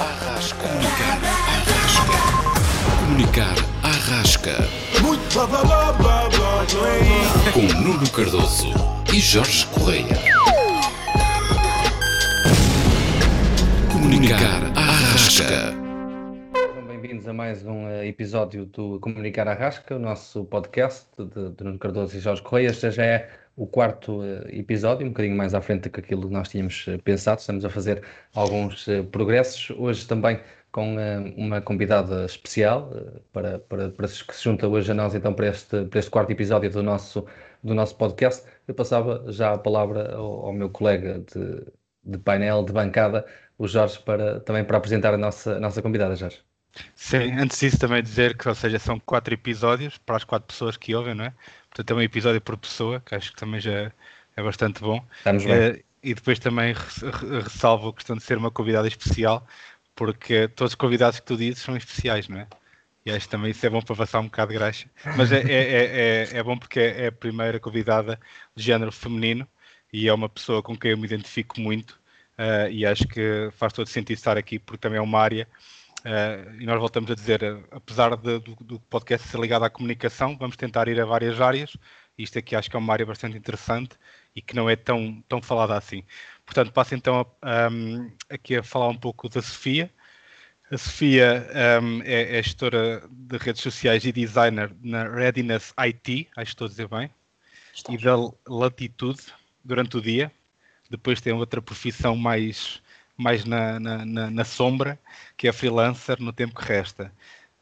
Arrasca. Comunicar Arrasca. Comunicar Arrasca. Muito babá, Com Nuno Cardoso e Jorge Correia. Comunicar Arrasca. Sejam bem-vindos a mais um uh, episódio do Comunicar Arrasca, o nosso podcast de, de Nuno Cardoso e Jorge Correia. Este já é o quarto uh, episódio, um bocadinho mais à frente do que aquilo que nós tínhamos uh, pensado. Estamos a fazer alguns progressos. Hoje também com uma convidada especial para, para, para que se junta hoje a nós então para este, para este quarto episódio do nosso, do nosso podcast. Eu passava já a palavra ao, ao meu colega de, de painel, de bancada, o Jorge, para, também para apresentar a nossa, a nossa convidada, Jorge. Sim, antes disso também dizer que, ou seja, são quatro episódios para as quatro pessoas que ouvem, não é? Portanto, é um episódio por pessoa, que acho que também já é bastante bom. Estamos bem. É, e depois também ressalvo a questão de ser uma convidada especial, porque todos os convidados que tu dizes são especiais, não é? E acho que também isso é bom para passar um bocado de graxa. Mas é, é, é, é, bom porque é a primeira convidada de género feminino e é uma pessoa com quem eu me identifico muito uh, e acho que faz todo sentido estar aqui porque também é uma área. Uh, e nós voltamos a dizer, apesar de, do, do, podcast ser ligado à comunicação, vamos tentar ir a várias áreas. Isto aqui acho que é uma área bastante interessante e que não é tão, tão falada assim. Portanto, passo então a, um, aqui a falar um pouco da Sofia. A Sofia um, é, é, gestora de redes sociais e designer na Readiness IT, acho que estou a dizer bem, e da Latitude durante o dia. Depois tem outra profissão mais, mais na, na, na, na sombra, que é freelancer no tempo que resta.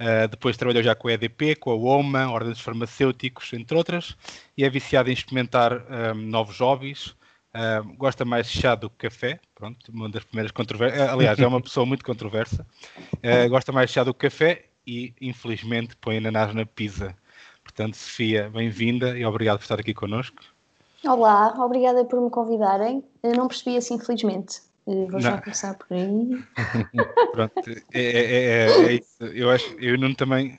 Uh, depois trabalhou já com a EDP, com a OMA, Ordens Farmacêuticos, entre outras, e é viciado em experimentar um, novos hobbies, Uh, gosta mais de chá do que café, pronto, uma das primeiras controvérsias. Aliás, é uma pessoa muito controversa. Uh, gosta mais de chá do que café e, infelizmente, põe ananás na pizza. Portanto, Sofia, bem-vinda e obrigado por estar aqui connosco. Olá, obrigada por me convidarem. Eu não percebi assim, infelizmente. Vou não. já começar por aí. pronto, é, é, é, é, isso. Eu acho, eu não também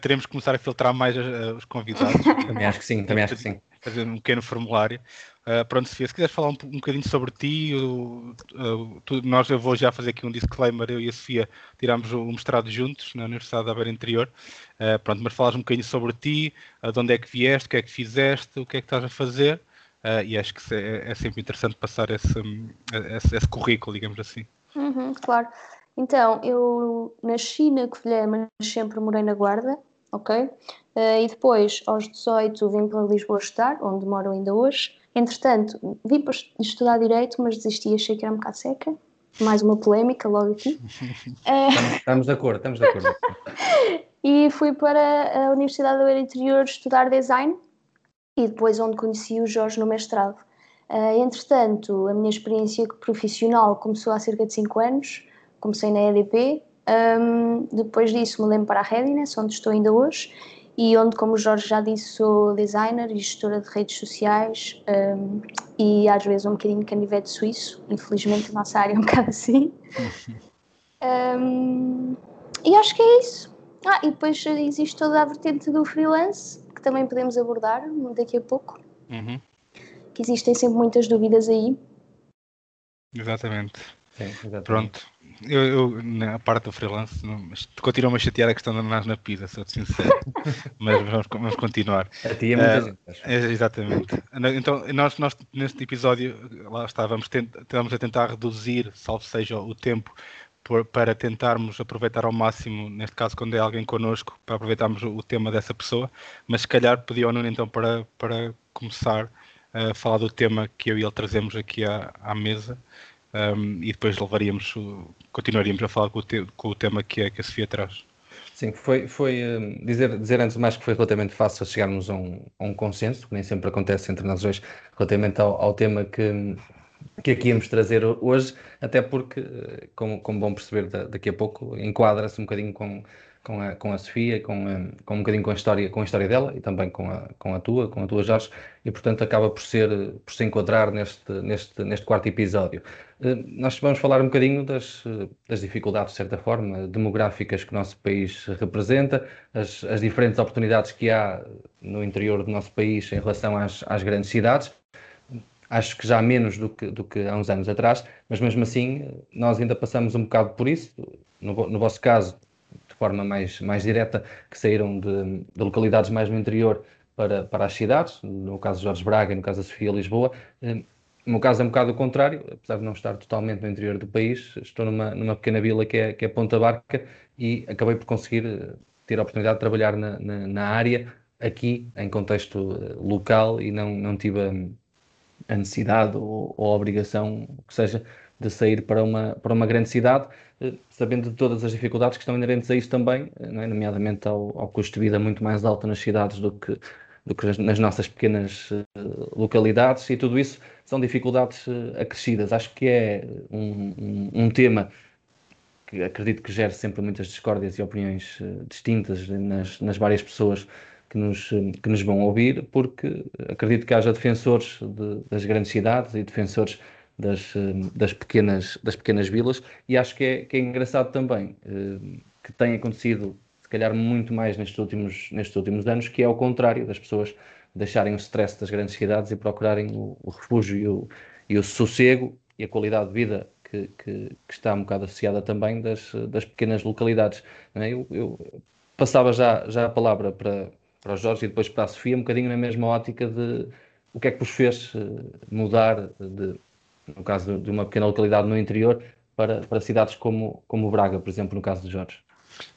teremos que começar a filtrar mais os convidados. também acho que sim, também acho que sim. Fazer um pequeno formulário. Uh, pronto, Sofia, se quiseres falar um, um bocadinho sobre ti, uh, tu, nós eu vou já fazer aqui um disclaimer, eu e a Sofia tirámos o mestrado juntos na Universidade da Beira Interior, uh, pronto, mas falas um bocadinho sobre ti, de onde é que vieste, o que é que fizeste, o que é que estás a fazer, e acho que é, é, sempre interessante passar esse, esse, esse currículo, digamos assim. Uhum, claro. Então, eu nasci na Covilhã, mas sempre morei na Guarda, ok? e depois, aos 18, vim para Lisboa estudar, onde moro ainda hoje. Entretanto, vim para estudar Direito, mas desisti, achei que era um bocado seca. Mais uma polémica logo aqui. estamos, estamos de acordo, estamos de acordo. e fui para a Universidade do Interior estudar Design e depois onde conheci o Jorge no mestrado. Uh, entretanto, a minha experiência profissional começou há cerca de 5 anos, comecei na EDP, um, depois disso me lembro para a Readiness, onde estou ainda hoje, e onde, como o Jorge já disse, sou designer e gestora de redes sociais um, e às vezes um bocadinho canivete suíço, infelizmente a nossa área é um bocado assim. um, e acho que é isso. Ah, e depois existe toda a vertente do freelance, que também podemos abordar daqui a pouco. Uhum. Que existem sempre muitas dúvidas aí. Exatamente. Sim, exatamente. Pronto. Eu, eu, na parte do freelance, não, continua-me a chatear a questão de ananás na pizza, sou sincero. mas vamos, vamos continuar. A ti é muita uh, gente. É, exatamente. Então, nós, nós neste episódio, lá estávamos estamos a tentar reduzir, salvo seja o tempo, por, para tentarmos aproveitar ao máximo, neste caso, quando é alguém connosco, para aproveitarmos o, o tema dessa pessoa. Mas se calhar pedi ao Nuno então para, para começar a falar do tema que eu e ele trazemos aqui à, à mesa um, e depois levaríamos, continuaríamos a falar com o, te, com o tema que, é, que a Sofia traz. Sim, foi, foi dizer, dizer antes mais que foi relativamente fácil chegarmos a um, a um consenso, que nem sempre acontece entre nós dois, relativamente ao, ao tema que, que aqui íamos trazer hoje, até porque, como, como vão perceber daqui a pouco, enquadra-se um bocadinho com, com a, com a Sofia, com, um, com um bocadinho com a história, com a história dela e também com a, com a tua, com a tua Jorge, e portanto acaba por ser por se enquadrar neste, neste, neste quarto episódio. Nós vamos falar um bocadinho das, das dificuldades, de certa forma, demográficas que o nosso país representa, as, as diferentes oportunidades que há no interior do nosso país em relação às, às grandes cidades acho que já menos do que, do que há uns anos atrás, mas mesmo assim nós ainda passamos um bocado por isso. No, no vosso caso, de forma mais, mais direta, que saíram de, de localidades mais no interior para, para as cidades, no caso de Jorge Braga, no caso da Sofia Lisboa. No meu caso é um bocado o contrário, apesar de não estar totalmente no interior do país, estou numa, numa pequena vila que é, que é Ponta Barca e acabei por conseguir eh, ter a oportunidade de trabalhar na, na, na área aqui em contexto eh, local e não, não tive a, a necessidade ou, ou, a obrigação, que seja, de sair para uma, para uma grande cidade, eh, sabendo de todas as dificuldades que estão inerentes a isso também, é? nomeadamente ao, ao custo de vida muito mais alto nas cidades do que do que nas nossas pequenas uh, localidades e tudo isso são dificuldades acrescidas. Acho que é um, um, um, tema que acredito que gera sempre muitas discórdias e opiniões distintas nas, nas, várias pessoas que nos, que nos vão ouvir, porque acredito que haja defensores de, das grandes cidades e defensores das, das, pequenas, das pequenas vilas e acho que é, que é engraçado também que tenha acontecido calhar muito mais nestes últimos, nestes últimos anos, que é ao contrário das pessoas deixarem o stress das grandes cidades e procurarem o, o refúgio e o, e o, sossego e a qualidade de vida que, que, que, está um bocado associada também das, das pequenas localidades. É? Eu, eu, passava já, já a palavra para, para o Jorge e depois para a Sofia, um bocadinho na mesma ótica de o que é que vos fez eh, mudar, de, no caso de uma pequena localidade no interior, para, para cidades como, como Braga, por exemplo, no caso de Jorge.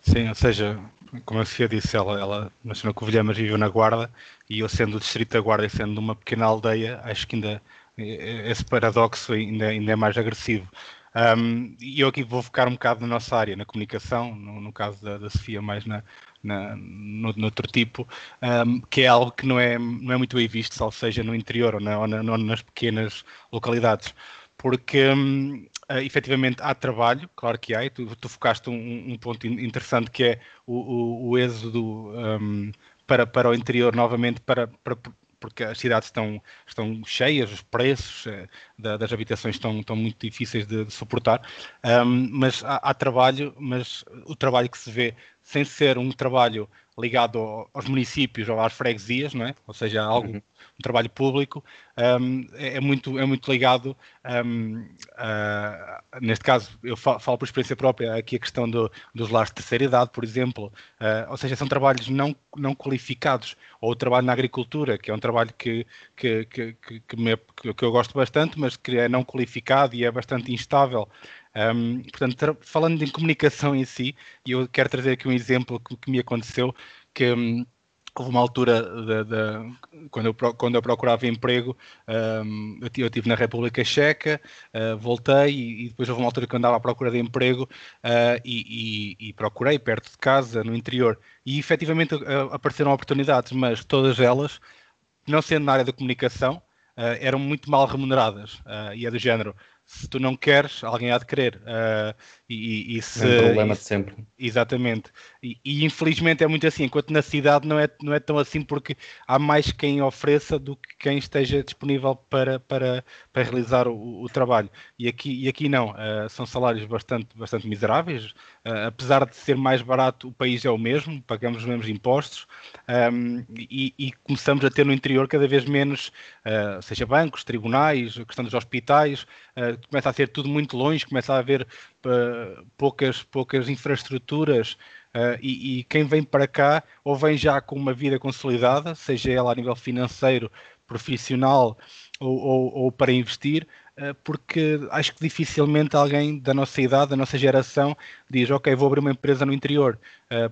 Sim, ou seja, como a Sofia disse, ela, ela nasceu na Covilhã, mas viveu na Guarda, e eu sendo do distrito da Guarda e sendo uma pequena aldeia, acho que ainda esse paradoxo ainda, ainda é mais agressivo. Um, e eu aqui vou focar um bocado na nossa área, na comunicação, no, no caso da, da, Sofia, mais na, na, no, no outro tipo, um, que é algo que não é, não é muito bem visto, ou seja no interior ou, na, ou, na, ou nas pequenas localidades. Porque um, Uh, efetivamente há trabalho, claro que há, e tu, tu focaste um, um, ponto interessante que é o, o, o êxodo um, para, para o interior novamente, para, para, porque as cidades estão, estão cheias, os preços uh, da, das habitações estão, estão muito difíceis de, de suportar, um, mas há, há, trabalho, mas o trabalho que se vê sem ser um trabalho ligado aos municípios ou às freguesias, não é? ou seja, algo, uhum. um trabalho público, um, é, é, muito, é muito ligado, um, uh, neste caso, eu falo, falo, por experiência própria, aqui a questão do, dos lares de terceira idade, por exemplo, uh, ou seja, são trabalhos não, não qualificados, ou o trabalho na agricultura, que é um trabalho que, que, que, que, que, me, que eu gosto bastante, mas que é não qualificado e é bastante instável, um, portanto, falando em comunicação em si, eu quero trazer aqui um exemplo que, que me aconteceu, que um, houve uma altura de, de, quando, eu, quando eu procurava emprego, um, eu, estive na República Checa, uh, voltei e, e, depois houve uma altura que andava à procura de emprego uh, e, e, e, procurei perto de casa, no interior, e efetivamente uh, apareceram oportunidades, mas todas elas, não sendo na área da comunicação, eram muito mal remuneradas e é do género se tu não queres, alguém há de querer. Uh, e, e, se, é um problema e, de sempre. Exatamente. E, e, infelizmente é muito assim, enquanto na cidade não é, não é tão assim porque há mais quem ofereça do que quem esteja disponível para, para, para realizar o, o trabalho. E aqui, e aqui não, uh, são salários bastante, bastante miseráveis, uh, apesar de ser mais barato, o país é o mesmo, pagamos os mesmos impostos um, e, e, começamos a ter no interior cada vez menos, seja bancos, tribunais, a questão dos hospitais, começa a ser tudo muito longe, começa a haver uh, poucas, poucas infraestruturas uh, e, e, quem vem para cá ou vem já com uma vida consolidada, seja ela a nível financeiro, profissional ou, ou, ou para investir, uh, porque acho que dificilmente alguém da nossa idade, da nossa geração, diz ok, vou abrir uma empresa no interior,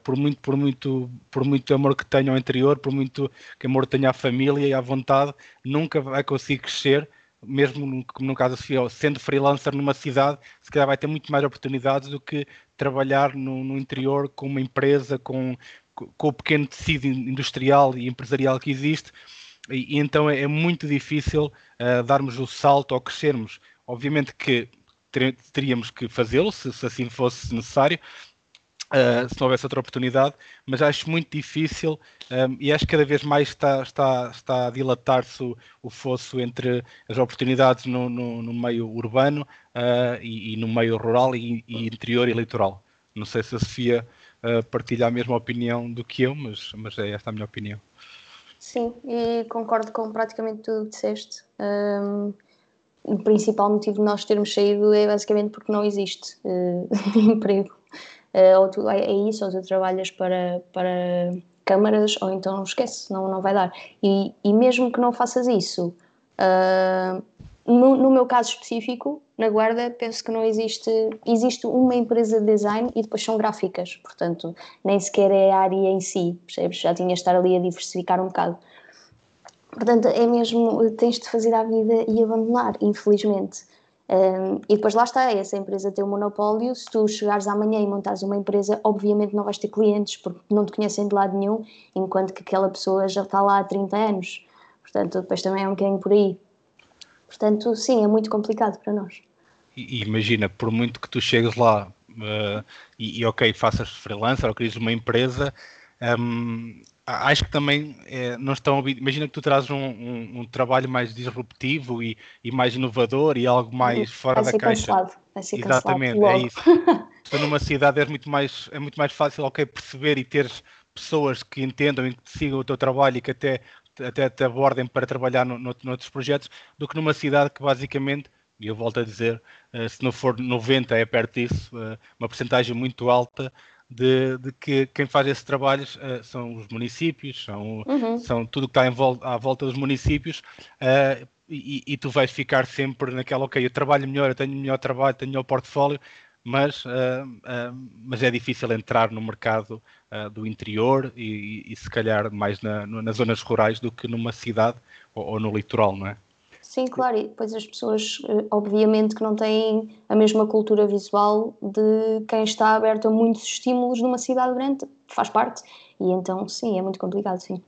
por, muito, por, muito, por muito amor que tenha ao interior, por muito que amor tenha à família e à vontade, nunca vai conseguir crescer mesmo no, no caso sendo freelancer numa cidade, se calhar vai ter muito mais oportunidades do que trabalhar no, no interior com uma empresa, com, com o pequeno tecido industrial e empresarial que existe. E, e então é, é, muito difícil uh, darmos o salto ou crescermos. Obviamente que teríamos que fazê-lo, se, se assim fosse necessário, Uh, se não houvesse outra oportunidade, mas acho muito difícil um, e acho que cada vez mais está, está, está a dilatar-se o, o, fosso entre as oportunidades no, no, no meio urbano uh, e, e, no meio rural e, e, interior e litoral. Não sei se a Sofia uh, partilha a mesma opinião do que eu, mas, mas é esta a minha opinião. Sim, e concordo com praticamente tudo o que disseste. Um, o principal motivo de nós termos saído é basicamente porque não existe uh, emprego. Uh, ou tu, é, é, isso, ou tu trabalhas para, para câmaras, ou então esquece, não, não vai dar. E, e mesmo que não faças isso, uh, no, no, meu caso específico, na Guarda, penso que não existe. Existe uma empresa de design e depois são gráficas, portanto, nem sequer é a área em si, percebes? Já tinha de estar ali a diversificar um bocado. Portanto, é mesmo, tens de fazer a vida e abandonar, infelizmente. Um, e depois lá está, essa empresa tem um monopólio. Se tu chegares amanhã e montares uma empresa, obviamente não vais ter clientes porque não te conhecem de lado nenhum, enquanto que aquela pessoa já está lá há 30 anos. Portanto, depois também é um bocadinho por aí. Portanto, sim, é muito complicado para nós. E, imagina, por muito que tu chegues lá uh, e, e, ok, faças freelancer ou crises uma empresa, um, acho que também é, não estão. Imagina que tu trazes um, um, um trabalho mais disruptivo e, e, mais inovador e algo mais fora vai da caixa. Cancelado. Vai ser Exatamente, é isso. Estou numa cidade é muito mais é muito mais fácil, ok, perceber e teres pessoas que entendam e que sigam o teu trabalho e que até até te abordem para trabalhar no, no, noutros projetos, do que numa cidade que basicamente, e eu volto a dizer, uh, se não for 90 é perto disso, uh, uma porcentagem muito alta de, de que quem faz esses trabalhos uh, são os municípios, são, uhum. são tudo que está volta, à volta dos municípios, uh, e, e, tu vais ficar sempre naquela, ok, eu trabalho melhor, eu tenho melhor trabalho, tenho melhor portfólio, mas, uh, mas é difícil entrar no mercado do interior e, e, se calhar mais na, nas zonas rurais do que numa cidade ou, ou no litoral, não é? Sim, claro, e depois as pessoas, eh, obviamente, que não têm a mesma cultura visual de quem está aberto a muitos estímulos numa cidade grande, faz parte, e então, sim, é muito complicado, sim.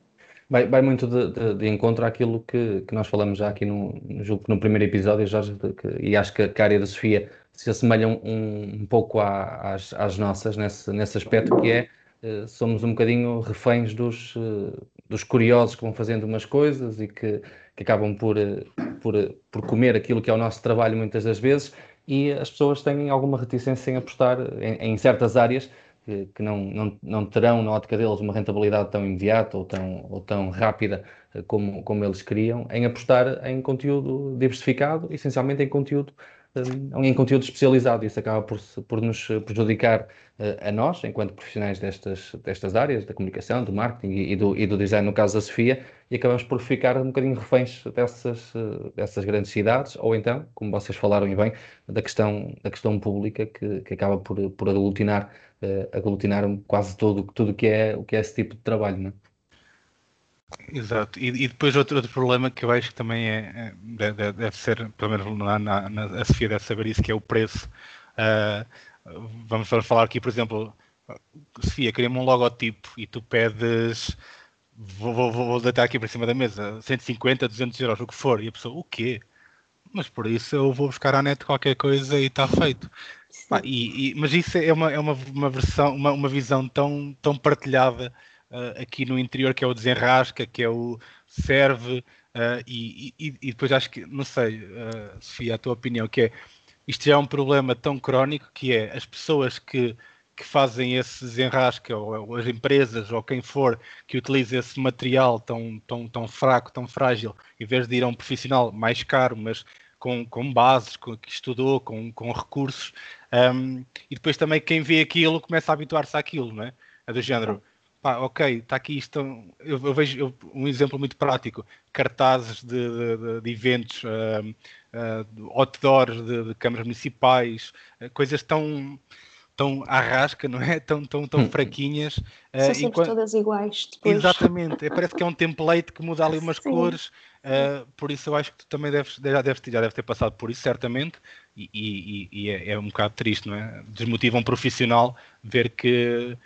Vai, vai muito de, de, de, encontro àquilo que, que nós falamos já aqui no, no, no primeiro episódio, Jorge, que, e acho que, que, a área da Sofia se assemelha um, um pouco à, às, às, nossas nesse, nesse aspecto, que é eh, somos um bocadinho reféns dos, eh, dos curiosos que vão fazendo umas coisas e que que acabam por, eh, por, eh, por comer aquilo que é o nosso trabalho muitas das vezes e as pessoas têm alguma reticência em apostar em, em certas áreas que, que, não, não, não terão na ótica deles uma rentabilidade tão imediata ou tão, ou tão rápida eh, como, como eles queriam, em apostar em conteúdo diversificado, essencialmente em conteúdo em conteúdo especializado. Isso acaba por, por nos prejudicar a nós, enquanto profissionais destas, destas áreas, da comunicação, do marketing e do, e do design, no caso da Sofia, e acabamos por ficar um bocadinho reféns dessas, dessas grandes cidades, ou então, como vocês falaram bem, da questão, da questão pública que, que acaba por, por aglutinar, uh, aglutinar quase todo, tudo que é, o que é esse tipo de trabalho. Não é? Exato, e, e, depois outro, outro problema que eu acho que também é, é deve, deve, ser, pelo menos na, na, na, a Sofia deve saber isso, que é o preço. Uh, vamos falar aqui, por exemplo, Sofia, queremos um logotipo e tu pedes, vou, vou, vou deitar aqui para cima da mesa, 150, 200 euros, o que for, e a pessoa, o quê? Mas por isso eu vou buscar à net qualquer coisa e está feito. e, e, mas isso é uma, é uma, uma versão, uma, uma visão tão, tão partilhada uh, aqui no interior, que é o desenrasca, que é o serve, uh, e, e, e, depois acho que, não sei, uh, Sofia, a tua opinião, que é isto já é um problema tão crónico que é as pessoas que, que fazem esse desenrasca, ou, ou, as empresas, ou quem for, que utiliza esse material tão, tão, tão fraco, tão frágil, em vez de ir a um profissional mais caro, mas com, com bases, com, que estudou, com, com recursos, um, e depois também quem vê aquilo começa a habituar-se àquilo, não é? É do género, pá, ok, está aqui isto, eu, eu vejo eu, um exemplo muito prático, cartazes de, de, de eventos, uh, uh, outdoors de, de câmaras municipais, uh, coisas tão tão arrasca, não é? Tão, tão, tão hum. fraquinhas. São uh, sempre enquanto... todas iguais. Depois. Exatamente, é, parece que é um template que muda ali umas Sim. cores, uh, por isso eu acho que tu também deves, já, deves, já deves ter passado por isso, certamente, e, e, e é, é, um bocado triste, não é? Desmotiva um profissional ver que,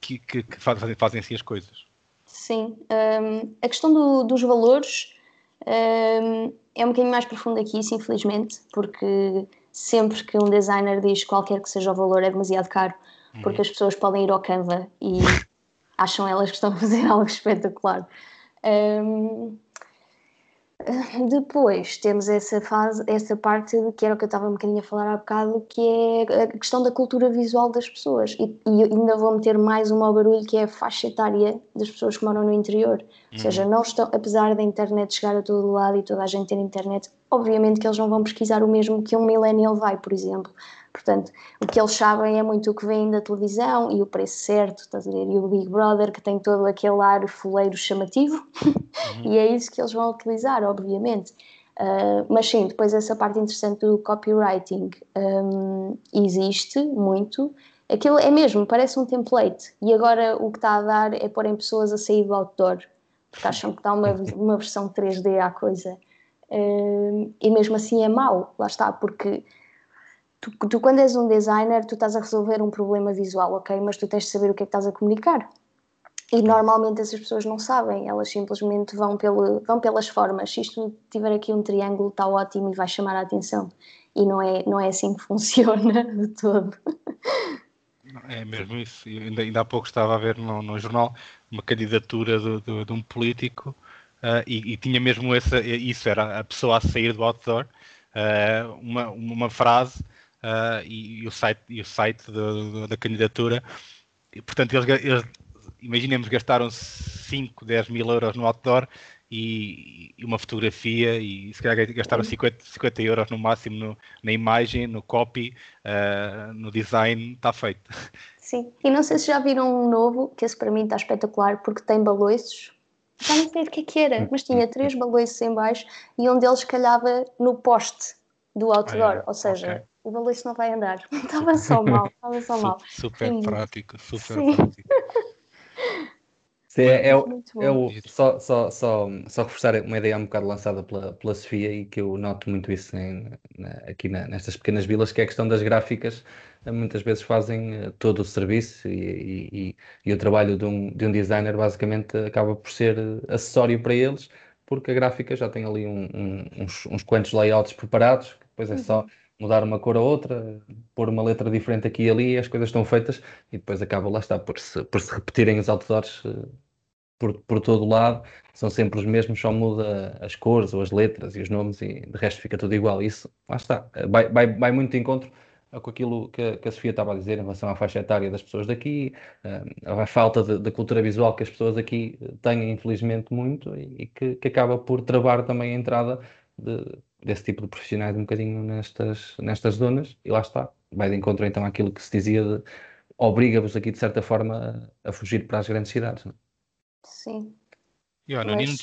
que, que, que fazem, fazem assim as coisas. Sim, um, a questão do, dos valores um, é um bocadinho mais profunda que isso, infelizmente, porque sempre que um designer diz qualquer que seja o valor é demasiado caro, uhum. porque as pessoas podem ir ao Canva e acham elas que estão a fazer algo espetacular. Um, Depois temos essa fase, essa parte que era o que eu estava um bocadinho a falar há bocado, que é a questão da cultura visual das pessoas. E, e ainda vou meter mais um mau barulho que é a faixa etária das pessoas que moram no interior. Ou seja, não estão, apesar da internet chegar a todo lado e toda a gente ter internet, obviamente que eles não vão pesquisar o mesmo que um millennial vai, por exemplo. Portanto, o que eles sabem é muito o que vem da televisão e o preço certo, estás a ver? E o Big Brother que tem todo aquele ar foleiro chamativo, uhum. e é isso que eles vão utilizar, obviamente. Uh, mas sim, depois essa parte interessante do copywriting um, existe muito. Aquilo é mesmo, parece um template. E agora o que está a dar é porem pessoas a sair do outdoor, porque acham que dá uma, uma versão 3D à coisa. E mesmo assim é mau, lá está, porque tu, tu, quando és um designer, tu estás a resolver um problema visual, ok? Mas tu tens de saber o que é que estás a comunicar. E normalmente essas pessoas não sabem, elas simplesmente vão, pelo, vão pelas formas. Se isto tiver aqui um triângulo, está ótimo e vai chamar a atenção. E não é, não é assim que funciona de todo. É mesmo isso. Ainda, ainda há pouco estava a ver no, no jornal uma candidatura de, de, de um político uh, e, e, tinha mesmo essa, isso, era a pessoa a sair do outdoor, uh, uma, uma frase uh, e, e, o site, e o site da candidatura. E, portanto, eles, eles imaginemos, gastaram 5, 10 mil euros no outdoor e, e, uma fotografia e se calhar gastaram 50, 50 euros no máximo no, na imagem, no copy, uh, no design, está feito. Sim, e não sei se já viram um novo, que esse para mim está espetacular porque tem baloiços. Já não sei o que, é que era, mas tinha três baloiços em baixo e um deles calhava no poste do outdoor, ah, é? ou seja, okay o baloiço não vai andar. Estava só mal, estava só mal. Super Sim. prático, super Sim. prático. Sim, é, é, é o, só, só, só, só reforçar uma ideia um bocado lançada pela, pela Sofia e que eu noto muito isso em, na, aqui na, nestas pequenas vilas, que é a questão das gráficas. Muitas vezes fazem eh, todo o serviço e, e, e o trabalho de um, de um designer basicamente acaba por ser acessório para eles, porque a gráfica já tem ali um, um, uns, uns quantos layouts preparados, que depois é só uhum mudar uma cor a outra, pôr uma letra diferente aqui e ali, as coisas estão feitas e depois acaba, lá está, por se, por se repetirem os outdoors uh, por, por todo o lado, são sempre os mesmos, só muda as cores ou as letras e os nomes e de resto fica tudo igual. Isso, lá está, eh, vai, vai, vai muito de encontro com aquilo que a, que a Sofia estava a dizer em relação à faixa etária das pessoas daqui, uh, a falta de, cultura visual que as pessoas aqui têm, infelizmente, muito e, e que, que acaba por travar também a entrada de, desse tipo de profissionais um bocadinho nestas, nestas zonas, e lá está, vai de encontro então àquilo que se dizia de obriga-vos aqui de certa forma a, a, fugir para as grandes cidades. Não? É? Sim. E olha, Mas... diz,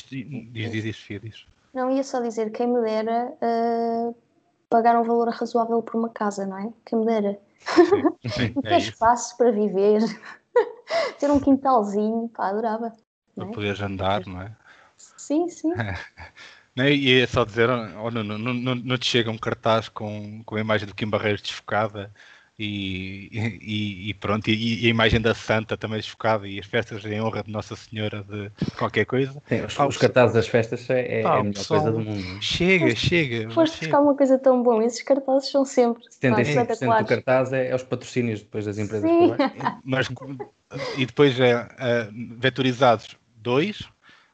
diz, diz, diz, Não, ia só dizer, quem me dera uh, pagar um valor razoável por uma casa, não é? Quem me dera. Sim, sim, ter é espaço isso. para viver, ter um quintalzinho, pá, adorava. Para é? poderes andar, não é? Sim, sim. E é só dizer, oh, não, não, não, não te chega um cartaz com, com a imagem do Kim Barreiros desfocada e, e, e pronto, e, e, a imagem da Santa também desfocada e as festas em honra de Nossa Senhora de qualquer coisa. Sim, os, os cartazes das festas é, é, a melhor pessoal, coisa do mundo. Chega, chega. Foste buscar uma coisa tão bom, esses cartazes são sempre 75% do cartaz é, é, os patrocínios depois das empresas. Mas, e depois é uh, vetorizados dois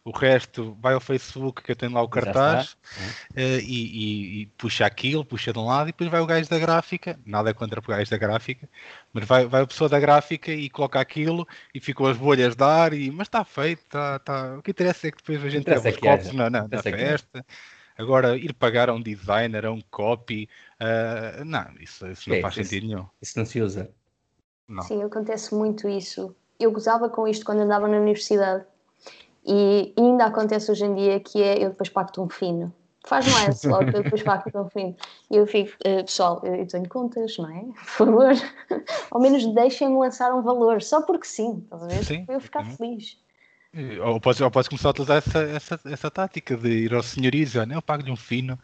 o resto vai ao Facebook que eu tenho lá o cartaz uh, e, e, e, puxa aquilo, puxa de um lado e depois vai o gajo da gráfica, nada contra o gajo da gráfica, mas vai, vai a pessoa da gráfica e coloca aquilo e ficam as bolhas de ar, e, mas está feito, tá, tá. o que interessa é que depois a gente tem os copos na, na, na festa. Agora, ir pagar a um designer, a um copy, uh, não, isso, isso não é, faz isso, sentido nenhum. Isso não se usa. Não. Sim, acontece muito isso. Eu gozava com isto quando andava na universidade e ainda acontece hoje em dia que é eu depois pacto um fino. Faz mais logo, eu depois pacto um fino. E eu fico, uh, pessoal, eu tenho contas, não é? Por favor, ao menos deixem-me lançar um valor, só porque sim, estás a ver? Sim, para eu ficar sim. feliz. Ou podes, ou podes começar a utilizar essa, essa, essa tática de ir ao senhor e dizer, eu pago-lhe um fino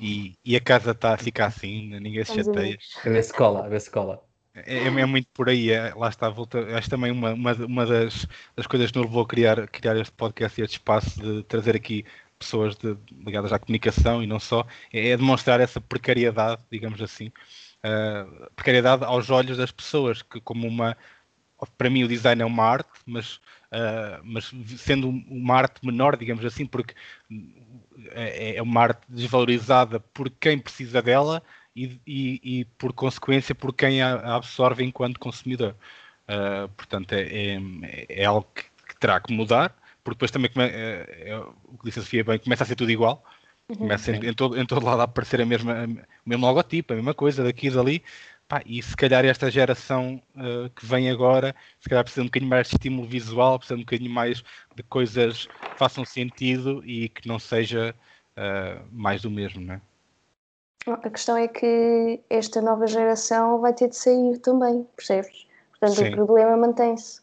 e, e a casa está a ficar assim, ninguém se chateia. A ver se cola, a ver se cola. É, é, é, muito por aí, é, lá está, volta, acho também uma, uma, uma das, das coisas que nos levou a criar, criar este podcast e este espaço de trazer aqui pessoas de, ligadas à comunicação e não só, é, é demonstrar essa precariedade, digamos assim, uh, precariedade aos olhos das pessoas, que como uma para mim o design é uma arte, mas, uh, mas sendo uma arte menor, digamos assim, porque é, é uma arte desvalorizada por quem precisa dela e, e, e por consequência por quem a absorve enquanto consumidor. Uh, portanto, é, é, é algo que, que, terá que mudar, porque depois também, é, é, o que disse a Sofia bem, começa a ser tudo igual. Uhum, começa em, em, todo, em todo lado a aparecer a mesma, o mesmo logotipo, a mesma coisa, daqui e dali. Pá, e se calhar esta geração uh, que vem agora, se calhar precisa um bocadinho mais de estímulo visual, precisa um bocadinho mais de coisas que façam sentido e que não seja uh, mais do mesmo, não é? A questão é que esta nova geração vai ter de sair também, percebes? Portanto, sim. o problema mantém-se.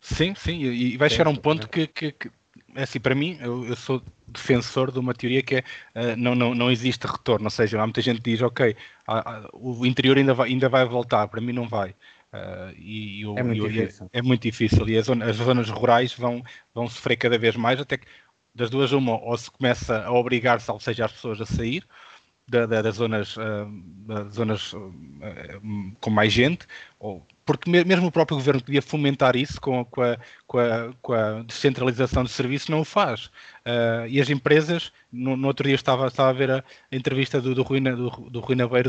Sim, sim, e vai chegar a um ponto que, que, que é assim, para mim, eu, eu, sou defensor de uma teoria que é uh, não, não, não existe retorno, ou seja, há muita gente que diz, ok, o interior ainda vai, ainda vai voltar, para mim não vai. Uh, e, é, muito difícil. é, muito difícil e as zonas, as zonas rurais vão, vão sofrer cada vez mais, até que das duas uma, ou se começa a obrigar-se, ou seja, as pessoas a sair, da, da, das zonas, uh, das zonas uh, com mais gente, ou, porque mesmo o próprio governo podia fomentar isso com, com, a, com, a, com a descentralização de serviços, não o faz. Uh, e as empresas, no, no, outro dia estava, estava a ver a, entrevista do, do, do, do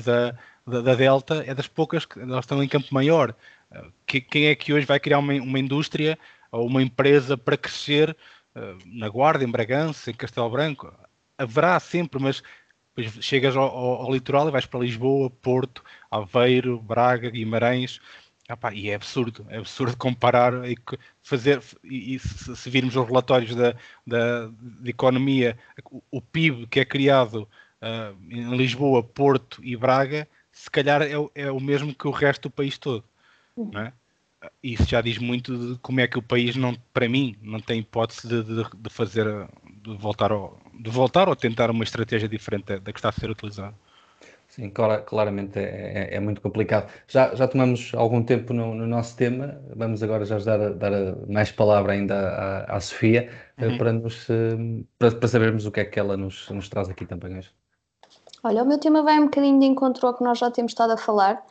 da, da, da, Delta, é das poucas que elas estão em campo maior. Que, quem é que hoje vai criar uma, uma indústria ou uma empresa para crescer na Guarda, em Bragança, em Castelo Branco? Haverá sempre, mas depois chegas ao, ao, ao, litoral e vais para Lisboa, Porto, Aveiro, Braga, Guimarães. Epá, e é absurdo, é absurdo comparar e fazer, e, e se, se, virmos os relatórios da, da, de economia, o, o PIB que é criado uh, em Lisboa, Porto e Braga, se calhar é, é, o mesmo que o resto do país todo. Não é? Isso já diz muito de como é que o país, não, para mim, não tem hipótese de, de, de fazer, de voltar ao, de voltar ou tentar uma estratégia diferente da que está a ser utilizada. Sim, claramente é, é, é, muito complicado. Já, já tomamos algum tempo no, no, nosso tema, vamos agora já dar, dar mais palavra ainda à, à Sofia eh, uhum. para, nos, eh, para, para, sabermos o que é que ela nos, nos traz aqui também hoje. Olha, o meu tema vai um bocadinho de encontro ao que nós já temos estado a falar,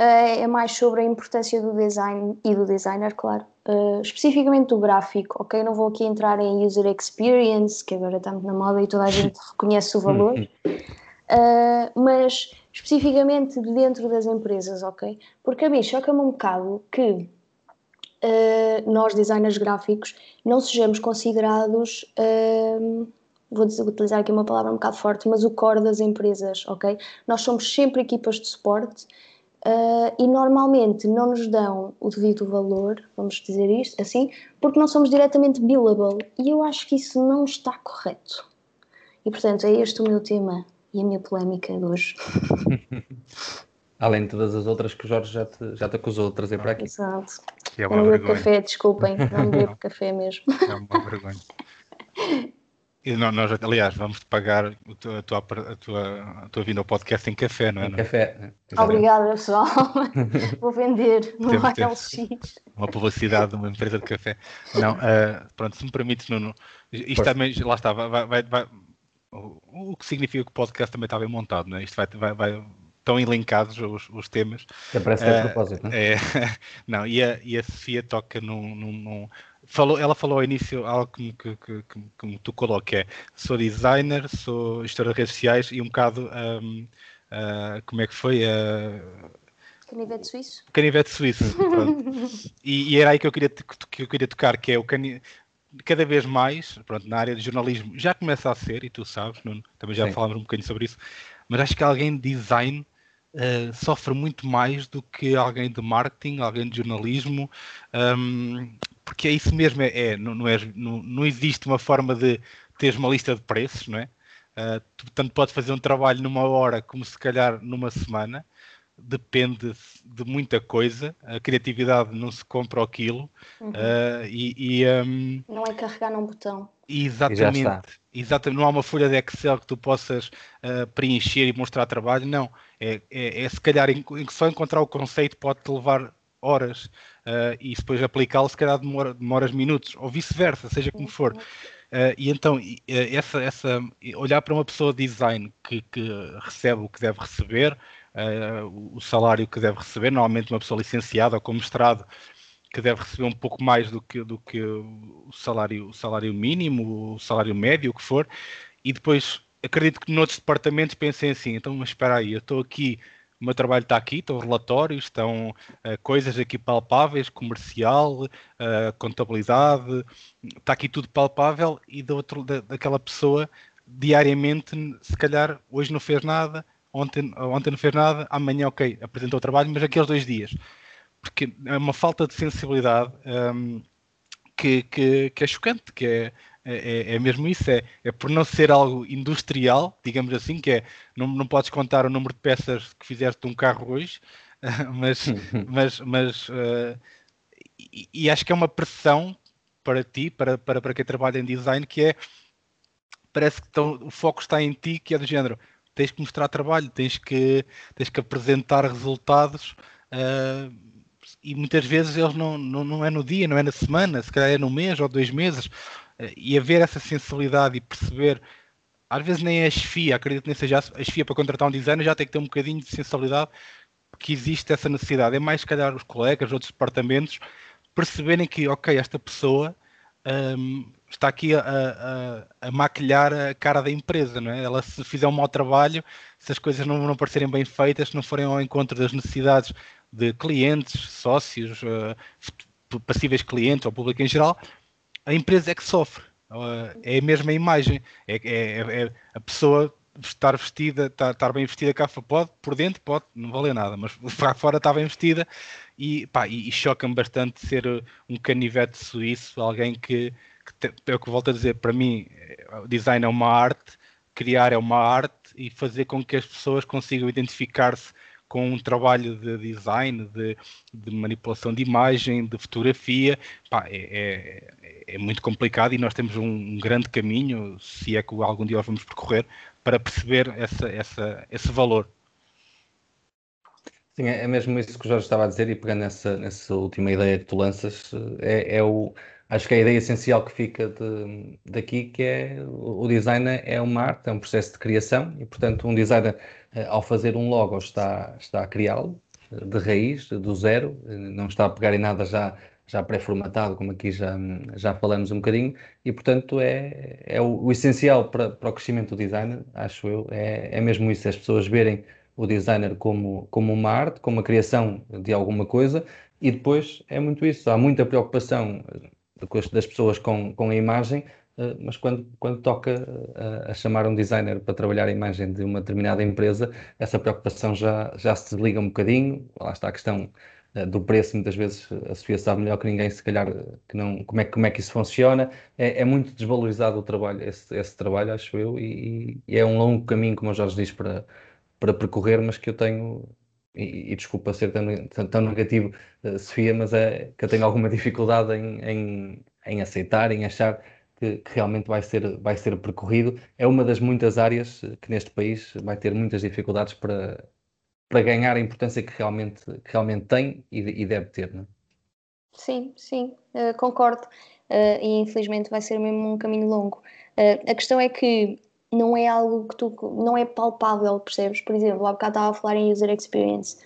é mais sobre a importância do design e do designer, claro, uh, especificamente do gráfico, ok? Não vou aqui entrar em user experience, que agora está muito na moda e toda a gente reconhece o valor, uh, mas especificamente dentro das empresas, ok? Porque a mim choca-me um bocado que uh, nós, designers gráficos, não sejamos considerados. Vou utilizar aqui uma palavra um bocado forte, mas o core das empresas, ok? Nós somos sempre equipas de suporte Uh, e normalmente não nos dão o devido valor, vamos dizer isto assim, porque não somos diretamente billable e eu acho que isso não está correto. E portanto é este o meu tema e a minha polémica de hoje. Além de todas as outras que o Jorge já te, já te acusou de trazer para aqui. Exato. É não bebo café, desculpem, não bebo café mesmo. É uma vergonha. Não, nós, aliás, vamos-te pagar a tua, a, tua, a, tua, a tua vinda ao podcast em café, não é? Em café. Obrigada, pessoal. Vou vender no LX. Uma publicidade de uma empresa de café. Não, uh, pronto, se me permites, Nuno, isto também, lá está, vai, vai, vai, o, o que significa que o podcast também está bem montado, não é? Isto vai, vai, vai estão elencados os, os temas. Que parece que é uh, propósito, não é? é não, e a, e a Sofia toca num, num, falou, ela falou ao início algo que, que, que, que, me tocou que é sou designer, sou gestor de redes sociais e um bocado um, uh, ah, como é que foi? Uh, canivete suíço? Canivete suíço, e, e, era aí que eu, queria, que eu queria tocar, que é o canivete cada vez mais, pronto, na área de jornalismo já começa a ser, e tu sabes, Nuno, também já Sim. falámos um bocadinho sobre isso, mas acho que alguém de design uh, sofre muito mais do que alguém de marketing, alguém de jornalismo, um, porque é isso mesmo, é, é, não, não, é não, não, existe uma forma de teres uma lista de preços, não é? Uh, tu, tanto podes fazer um trabalho numa hora como se calhar numa semana, depende de muita coisa, a criatividade não se compra ao quilo uhum. uh, e, e um, não é carregar num botão. Exatamente, exatamente, não há uma folha de Excel que tu possas uh, preencher e mostrar trabalho, não, é, é, é se calhar só encontrar o conceito pode-te levar horas uh, e depois aplicá-lo, se calhar demora, demoras minutos, ou vice-versa, seja como for. Uh, e então, essa, essa, olhar para uma pessoa de design que, que recebe o que deve receber, uh, o salário que deve receber. Normalmente, uma pessoa licenciada ou com mestrado que deve receber um pouco mais do que, do que o, salário, o salário mínimo, o salário médio, o que for, e depois acredito que noutros departamentos pensem assim, então, mas espera aí, eu estou aqui, o meu trabalho está aqui, estão relatórios, estão uh, coisas aqui palpáveis, comercial, uh, contabilidade, está aqui tudo palpável, e outro, da, daquela pessoa, diariamente, se calhar, hoje não fez nada, ontem, ontem não fez nada, amanhã, ok, apresentou o trabalho, mas aqueles dois dias. Porque é uma falta de sensibilidade um, que, que, que, é chocante, que é, é, é, mesmo isso, é, é por não ser algo industrial, digamos assim, que é não, não podes contar o número de peças que fizeste de um carro hoje, mas, mas, mas uh, e, e, acho que é uma pressão para ti, para, para, para quem trabalha em design, que é parece que tão, o foco está em ti, que é do género, tens que mostrar trabalho, tens que, tens que apresentar resultados. Uh, e muitas vezes eles não, não, não é no dia, não é na semana, se calhar é no mês ou dois meses, eh, e haver essa sensibilidade e perceber, às vezes nem é a chefia, acredito que nem seja a chefia para contratar um designer, já tem que ter um bocadinho de sensibilidade, que existe essa necessidade. É mais, se calhar, os colegas, outros departamentos, perceberem que, ok, esta pessoa um, está aqui a, a, a, maquilhar a cara da empresa, não é? Ela se fizer um mau trabalho, se as coisas não, não parecerem bem feitas, se não forem ao encontro das necessidades de clientes, sócios, uh, passíveis clientes ou público em geral, a empresa é que sofre. Uh, é a mesma imagem. É, é, é, a pessoa estar vestida, estar, estar, bem vestida cá pode, por dentro pode, não vale nada, mas cá fora está bem vestida e, pá, e, e choca-me bastante ser um canivete suíço, alguém que, que é o que volto a dizer, para mim, design é uma arte, criar é uma arte e fazer com que as pessoas consigam identificar-se com um trabalho de design, de, de manipulação de imagem, de fotografia, pá, é, é, é, muito complicado e nós temos um, um, grande caminho, se é que algum dia vamos percorrer, para perceber essa, essa, esse valor. Sim, é, é mesmo isso que o Jorge estava a dizer e pegando nessa, nessa última ideia que tu lanças, é, é o, acho que é a ideia essencial que fica de, daqui, que é o design é uma arte, é um processo de criação e, portanto, um designer ao fazer um logo está, está a criá-lo eh, de raiz, do zero, eh, não está a pegar em nada já, já pré-formatado, como aqui já, já falamos um bocadinho, e portanto é, é o, o essencial para, para o crescimento do designer, acho eu, é, é mesmo isso, as pessoas verem o designer como, como uma arte, como a criação de alguma coisa, e depois é muito isso, há muita preocupação das pessoas com, com a imagem, eh, mas quando, quando toca a, eh, a, chamar um designer para trabalhar a imagem de uma determinada empresa, essa preocupação já, já se desliga um bocadinho. Lá está a questão eh, do preço, muitas vezes a Sofia sabe melhor que ninguém, se calhar, que não, como, é, como é que isso funciona. É, é muito desvalorizado o trabalho, esse, esse trabalho, acho eu, e, e, é um longo caminho, como o Jorge diz, para, para percorrer, mas que eu tenho. E, e desculpa ser tão, tão, tão negativo, Sofia, mas é que eu tenho alguma dificuldade em, em, em aceitar, em achar que, que, realmente vai ser, vai ser percorrido. É uma das muitas áreas que neste país vai ter muitas dificuldades para, para ganhar a importância que realmente, que realmente tem e, e deve ter. Não é? Sim, sim, uh, concordo. Uh, e infelizmente vai ser mesmo um caminho longo. Uh, a questão é que não é algo que tu não é palpável, percebes? Por exemplo, há bocado estava a falar em user experience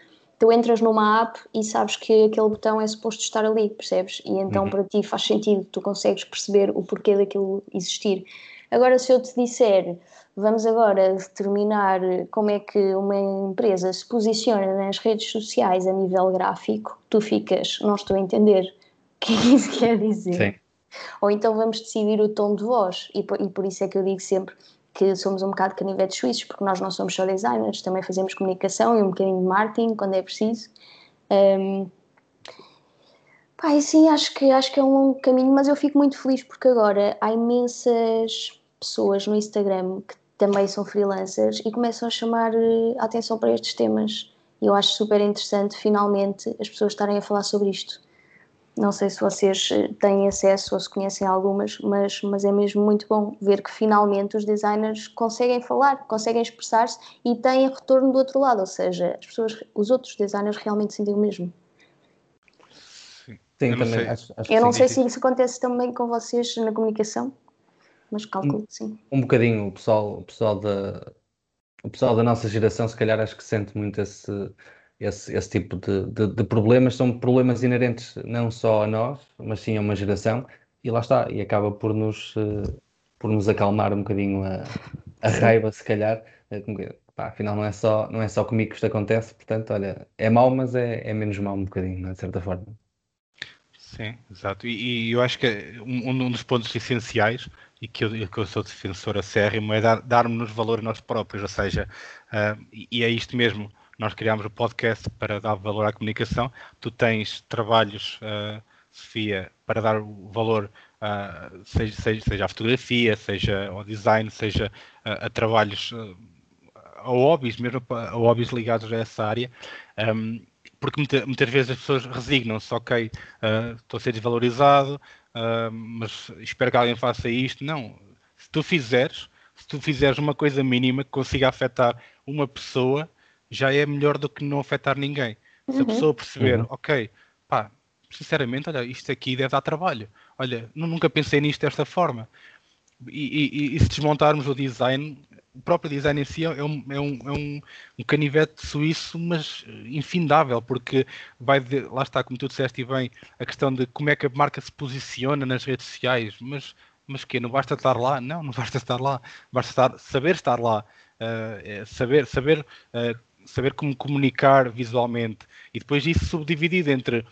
tu entras numa app e sabes que aquele botão é suposto estar ali, percebes? E então uhum. para ti faz sentido, tu consegues perceber o porquê daquilo existir. Agora, se eu te disser, vamos agora determinar como é que uma empresa se posiciona nas redes sociais a nível gráfico, tu ficas, não estou a entender o que é que isso quer dizer. Sim. Ou então vamos decidir o tom de voz, e por, e por isso é que eu digo sempre que somos um bocado canivetes suíços, porque nós não somos só designers, também fazemos comunicação e um bocadinho de marketing quando é preciso. Um, pá, sim, acho que, acho que é um longo caminho, mas eu fico muito feliz porque agora há imensas pessoas no Instagram que também são freelancers e começam a chamar eh, a atenção para estes temas. E eu acho super interessante, finalmente, as pessoas estarem a falar sobre isto. Não sei se vocês eh, têm acesso ou se conhecem algumas, mas, mas é mesmo muito bom ver que finalmente os designers conseguem falar, conseguem expressar-se e têm retorno do outro lado, ou seja, as pessoas, os outros designers realmente sentem o mesmo. Sim, eu também sei. acho, acho Eu não sei se isso acontece também com vocês na comunicação, mas calculo que sim. Um bocadinho, o pessoal, o pessoal da, o pessoal da nossa geração, se calhar, acho que sente muito esse, esse, esse tipo de, de, de, problemas. São problemas inerentes não só a nós, mas sim a uma geração, e lá está, e acaba por nos, uh, por nos acalmar um bocadinho a, a raiva, se calhar. Uh, pá, afinal, não é, só, não é só comigo que isto acontece, portanto, olha, é mau, mas é, é menos mau um bocadinho, é? de certa forma. Sim, exato. E, e eu acho que um, um, dos pontos essenciais, e que eu, que eu sou defensor acérrimo, é dar, darmos valor a nós próprios, ou seja, uh, e é isto mesmo, nós criámos o podcast para dar valor à comunicação, tu tens trabalhos, uh, Sofia, para dar valor, uh, seja, seja, seja à fotografia, seja ao design, seja a trabalhos, a hobbies, mesmo a hobbies ligados a essa área. Um, porque muita, muitas vezes as pessoas resignam-se, ok, uh, estou a ser desvalorizado, uh, mas espero que alguém faça isto. Não, se tu fizeres, se tu fizeres uma coisa mínima que consiga afetar uma pessoa, já é melhor do que não afetar ninguém. Se a uhum. pessoa perceber, uhum. ok, pá, sinceramente, olha, isto aqui deve dar trabalho. Olha, nunca pensei nisto desta forma. E, e, e, se desmontarmos o design, o próprio design em si é um, é um, é um, um canivete suíço, mas infindável, porque vai de, lá está, como tu disseste bem, a questão de como é que a marca se posiciona nas redes sociais, mas mas que não basta estar lá, não, não basta estar lá, basta estar, saber estar lá, uh, saber, saber, uh, saber como comunicar visualmente e depois isso subdividido entre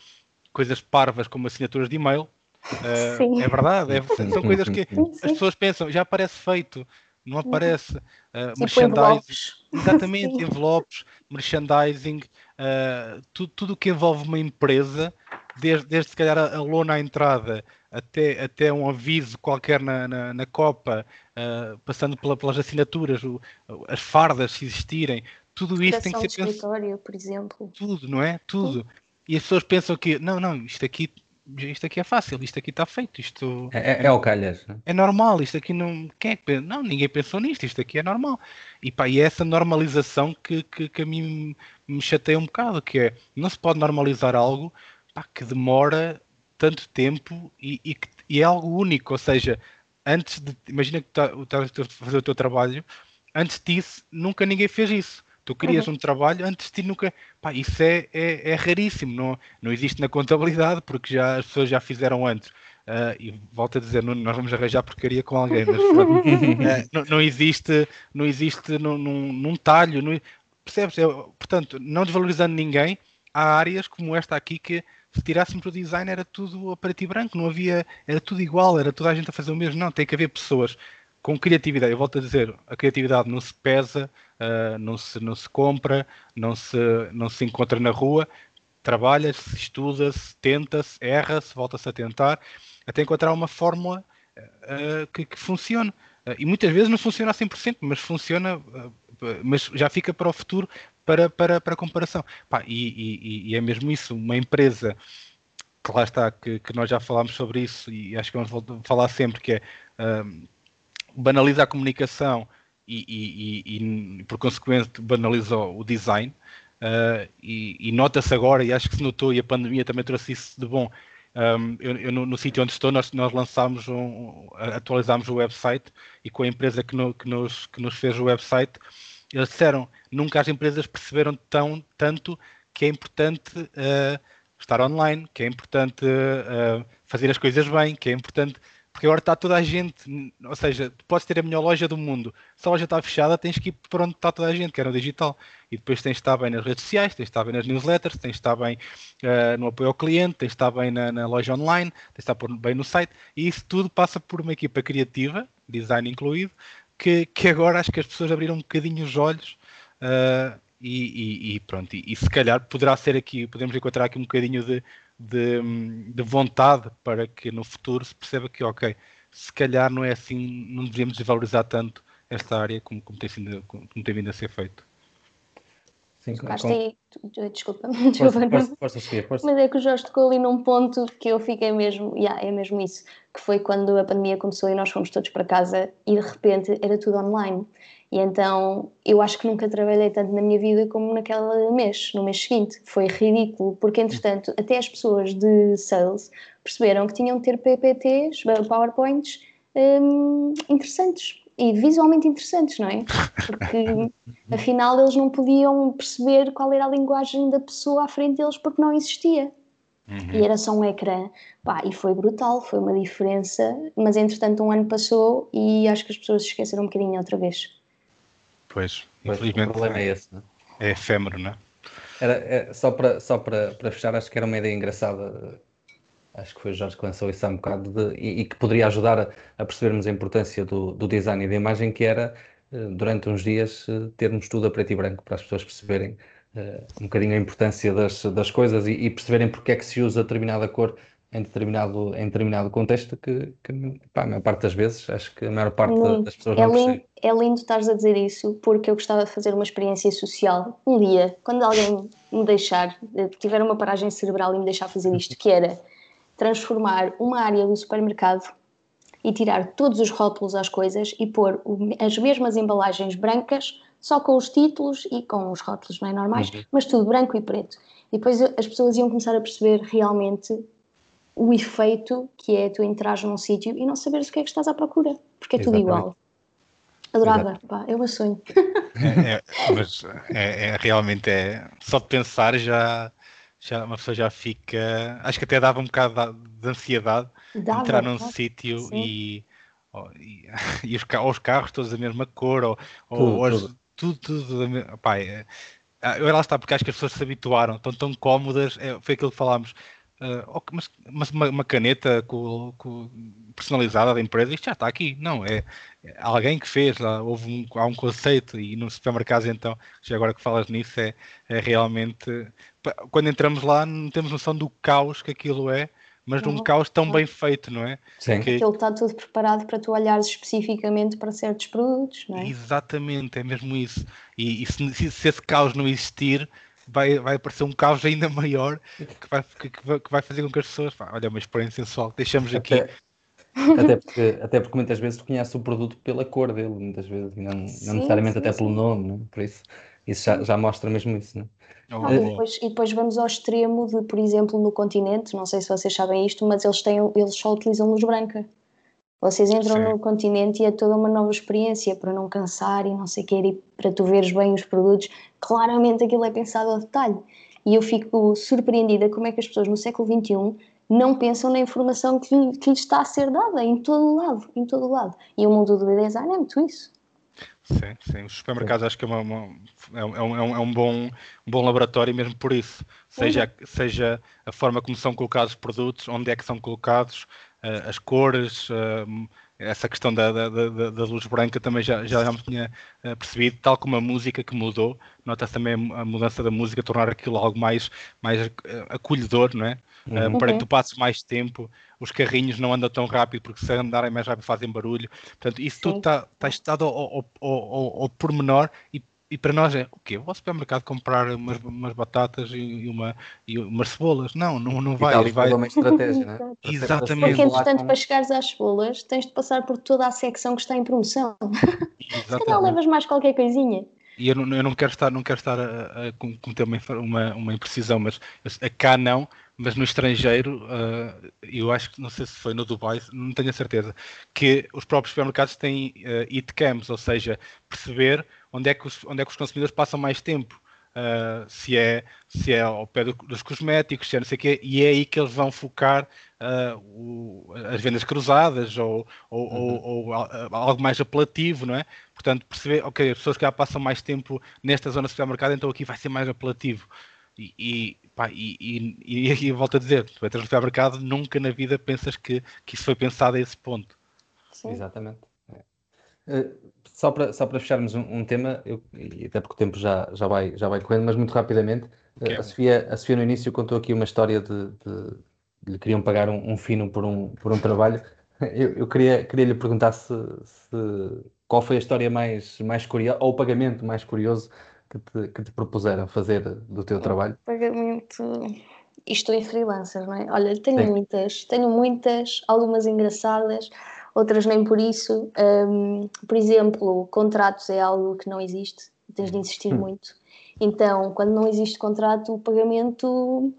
coisas parvas como assinaturas de e-mail, uh, é verdade, é, são coisas que as pessoas pensam, já parece feito, não aparece. Uh, merchandising, exatamente, Sim. envelopes, merchandising, uh, tudo, tudo que envolve uma empresa, desde, desde se calhar a, a lona à entrada até, até um aviso qualquer na, na, na Copa, uh, passando pela, pelas assinaturas, o, as fardas se existirem, tudo isso tem que ser pensado. por exemplo. Tudo, não é? Tudo. Sim. E as pessoas pensam que, não, não, isto aqui isto aqui é fácil, isto aqui está feito, isto é, é, é o calhas. Né? É normal, isto aqui não. Quem é que Não, ninguém pensou nisto, isto aqui é normal. E pá, e é essa normalização que, que, que a mim me chateia um bocado, que é não se pode normalizar algo pá, que demora tanto tempo e, e, e, é algo único, ou seja, antes de. Imagina que estás tá a fazer o teu trabalho, antes disso, nunca ninguém fez isso. Tu querias uhum. um trabalho antes de ti nunca. Pá, isso é, é, é, raríssimo, não, não existe na contabilidade, porque já, as pessoas já fizeram antes. Uh, e volto a dizer, não, nós vamos arranjar porcaria com alguém, mas uh, não, não, existe, não existe num, num, num talho, não, percebes? É, portanto, não desvalorizando ninguém, há áreas como esta aqui que se tirássemos o design era tudo a preto e branco, não havia, era tudo igual, era toda a gente a fazer o mesmo. Não, tem que haver pessoas com criatividade. Eu volto a dizer, a criatividade não se pesa, uh, não, se, não se compra, não se, não se encontra na rua, trabalha-se, estuda-se, tenta-se, erra-se, volta-se a tentar, até encontrar uma fórmula uh, que, que, funcione. Uh, e muitas vezes não funciona a 100%, mas funciona, mas já fica para o futuro para, para, para comparação. Pá, e, e, e, é mesmo isso, uma empresa que lá está, que, que, nós já falámos sobre isso e acho que vamos falar sempre, que é banaliza a comunicação e, e, e, por consequente banalizou o design. Uh, e, e nota-se agora, e acho que se notou, e a pandemia também trouxe isso de bom. Um, eu, eu, no, no sítio onde estou, nós, nós lançámos, um, atualizámos o website e com a empresa que, no, que, nos, que nos fez o website, eles disseram nunca as empresas perceberam tão, tanto que é importante uh, estar online, que é importante uh, fazer as coisas bem, que é importante porque agora está toda a gente, ou seja, podes ter a melhor loja do mundo, se a loja está fechada, tens que ir para onde está toda a gente, que é no digital. E depois tens de estar bem nas redes sociais, tens de estar bem nas newsletters, tens de estar bem uh, no apoio ao cliente, tens de estar bem na, na, loja online, tens de estar bem no site. E isso tudo passa por uma equipa criativa, design incluído, que, que agora acho que as pessoas abriram um bocadinho os olhos. Uh, e, e, e, pronto, e, e, se calhar poderá ser aqui, podemos encontrar aqui um bocadinho de, de, de, vontade para que no futuro se perceba que, ok, se calhar não é assim, não devíamos desvalorizar tanto esta área como, como, tem, sido, como tem vindo a ser feito. Sim, com... Aí, desculpa, desculpa força, força, força, força, mas é que o Jorge tocou ali num ponto que eu fiquei mesmo, yeah, é mesmo isso, que foi quando a pandemia começou e nós fomos todos para casa e de repente era tudo online. E então eu acho que nunca trabalhei tanto na minha vida como naquele mês, no mês seguinte. Foi ridículo, porque entretanto até as pessoas de sales perceberam que tinham de ter PPTs, PowerPoints um, interessantes. e visualmente interessantes, não é? Porque afinal eles não podiam perceber qual era a linguagem da pessoa à frente deles porque não existia. Uhum. E era só um ecrã. Pá, e foi brutal, foi uma diferença. Mas entretanto, um ano passou e acho que as pessoas se esqueceram um bocadinho outra vez. Pois, infelizmente. O problema é esse, não é? É efêmero, não é? Era, é, só para, só para, para fechar, acho que era uma ideia engraçada. Acho que foi o Jorge que lançou isso há um bocado de, e, e, que poderia ajudar a, a, percebermos a importância do, do design e da imagem, que era eh, durante uns dias eh, termos tudo a preto e branco para as pessoas perceberem uh, um bocadinho a importância das, das coisas e, e, perceberem porque é que se usa determinada cor em determinado, em determinado contexto que, que pá, a maior parte das vezes, acho que a maior parte lindo. das pessoas é não lindo, É lindo estares a dizer isso, porque eu gostava de fazer uma experiência social um dia, quando alguém me deixar, eh, tiver uma paragem cerebral e me deixar fazer isto, que era transformar uma área do supermercado e tirar todos os rótulos às coisas e pôr as mesmas embalagens brancas só com os títulos e com os rótulos, não é normais, uhum. mas tudo branco e preto. E depois as pessoas iam começar a perceber realmente o efeito que é tu entrares num sítio e não saberes o que é que estás à procura, porque é Exatamente. tudo igual. Adorava, pá, é o meu sonho. É, é, mas é, é, realmente é só de pensar já, já uma pessoa já fica. Acho que até dava um bocado de ansiedade dava, entrar num sítio e, e, e os, os, carros todos da mesma cor, ou, tudo, ou as, tudo, tudo. Pá, é, ah, eu lá está, porque acho que as pessoas se habituaram, estão tão cómodas, é, foi aquilo que falámos. Uh, mas, mas uma, uma, caneta com, com personalizada da empresa, isto já está aqui. Não, é, é alguém que fez, lá, houve um, há um conceito, e nos supermercados, então, já agora que falas nisso, é, é realmente. Quando entramos lá, não temos noção do caos que aquilo é mas num caos tão bem feito, não é? Sim. Que... Aquilo está tudo preparado para tu olhares especificamente para certos produtos, não é? Exatamente, é mesmo isso. E, e se, se, esse caos não existir, vai, vai aparecer um caos ainda maior que vai, que, que vai fazer com que as pessoas. olha, uma experiência sensual que deixamos aqui. Até, até, porque, até porque muitas vezes tu conheces o produto pela cor dele, muitas vezes, não, sim, não necessariamente sim, até sim. pelo nome, não? É? por isso isso já, já mostra mesmo isso. Não? É? Oh. Ah, e, depois, e, depois, vamos ao extremo de, por exemplo, no continente, não sei se vocês sabem isto, mas eles, têm, eles só utilizam luz branca. Vocês entram Sim. no continente e é toda uma nova experiência para não cansar e não sei o que, e para tu veres bem os produtos. Claramente aquilo é pensado ao detalhe. E eu fico surpreendida como é que as pessoas no século XXI não pensam na informação que, que lhes está a ser dada em todo o lado, em todo lado. E o mundo do design é muito isso. Sim, sim. Os supermercados acho que é, uma, uma, é, um, é, um, é um, bom, um bom laboratório mesmo por isso. Seja, seja a forma como são colocados os produtos, onde é que são colocados, as cores, uh, essa questão da, da, da, da, luz branca também já, já, me tinha uh, percebido, tal como a música que mudou, nota-se também a, a, mudança da música, tornar aquilo algo mais, mais acolhedor, não é? Uhum. para que tu passes mais tempo, os carrinhos não andam tão rápido, porque se andarem mais rápido fazem barulho. Portanto, isso Sim. tudo está tá estado ao, ao, ao, ao pormenor e, e para nós é o quê? Vou ao supermercado comprar umas, umas batatas e, uma, e umas cebolas. Não, não, não vai. E vai... uma estratégia, né? Exatamente. Porque, entretanto, para chegares às cebolas, tens de passar por toda a secção que está em promoção. Se calhar levas mais qualquer coisinha e eu não, eu não quero estar, não quero estar a, a cometer uma, uma, uma imprecisão, mas cá não, mas no estrangeiro, uh, eu acho que não sei se foi no Dubai, não tenho a certeza, que os próprios supermercados têm uh, it cams, ou seja, perceber onde é que os, onde é que os consumidores passam mais tempo. Uh, se, é, se é ao pé do, dos cosméticos, se é não sei o quê, e é aí que eles vão focar uh, o, as vendas cruzadas ou, ou, uhum. ou, ou, algo mais apelativo, não é? Portanto, perceber, ok, as pessoas que já passam mais tempo nesta zona de supermercado, então aqui vai ser mais apelativo. E, e, pá, e, e, e, volto a dizer, tu entras no supermercado, nunca na vida pensas que, que isso foi pensado a esse ponto. Sim. Exatamente. Uh, só, para, só para fecharmos um, um, tema, eu, e até porque o tempo já, já, vai, já vai correndo, mas muito rapidamente, uh, a, Sofia, a Sofia no início contou aqui uma história de, de, de lhe queriam pagar um, um, fino por um, por um trabalho. Eu, eu queria, queria lhe perguntar se, se, qual foi a história mais, mais curiosa, ou o pagamento mais curioso que te, que te propuseram fazer do teu trabalho? Pagamento. Estou em freelancer, não é? Olha, tenho Sim. muitas, tenho muitas, algumas engraçadas, outras nem por isso. Um, por exemplo, contratos é algo que não existe, tens de insistir hum. muito. Então, quando não existe contrato, o pagamento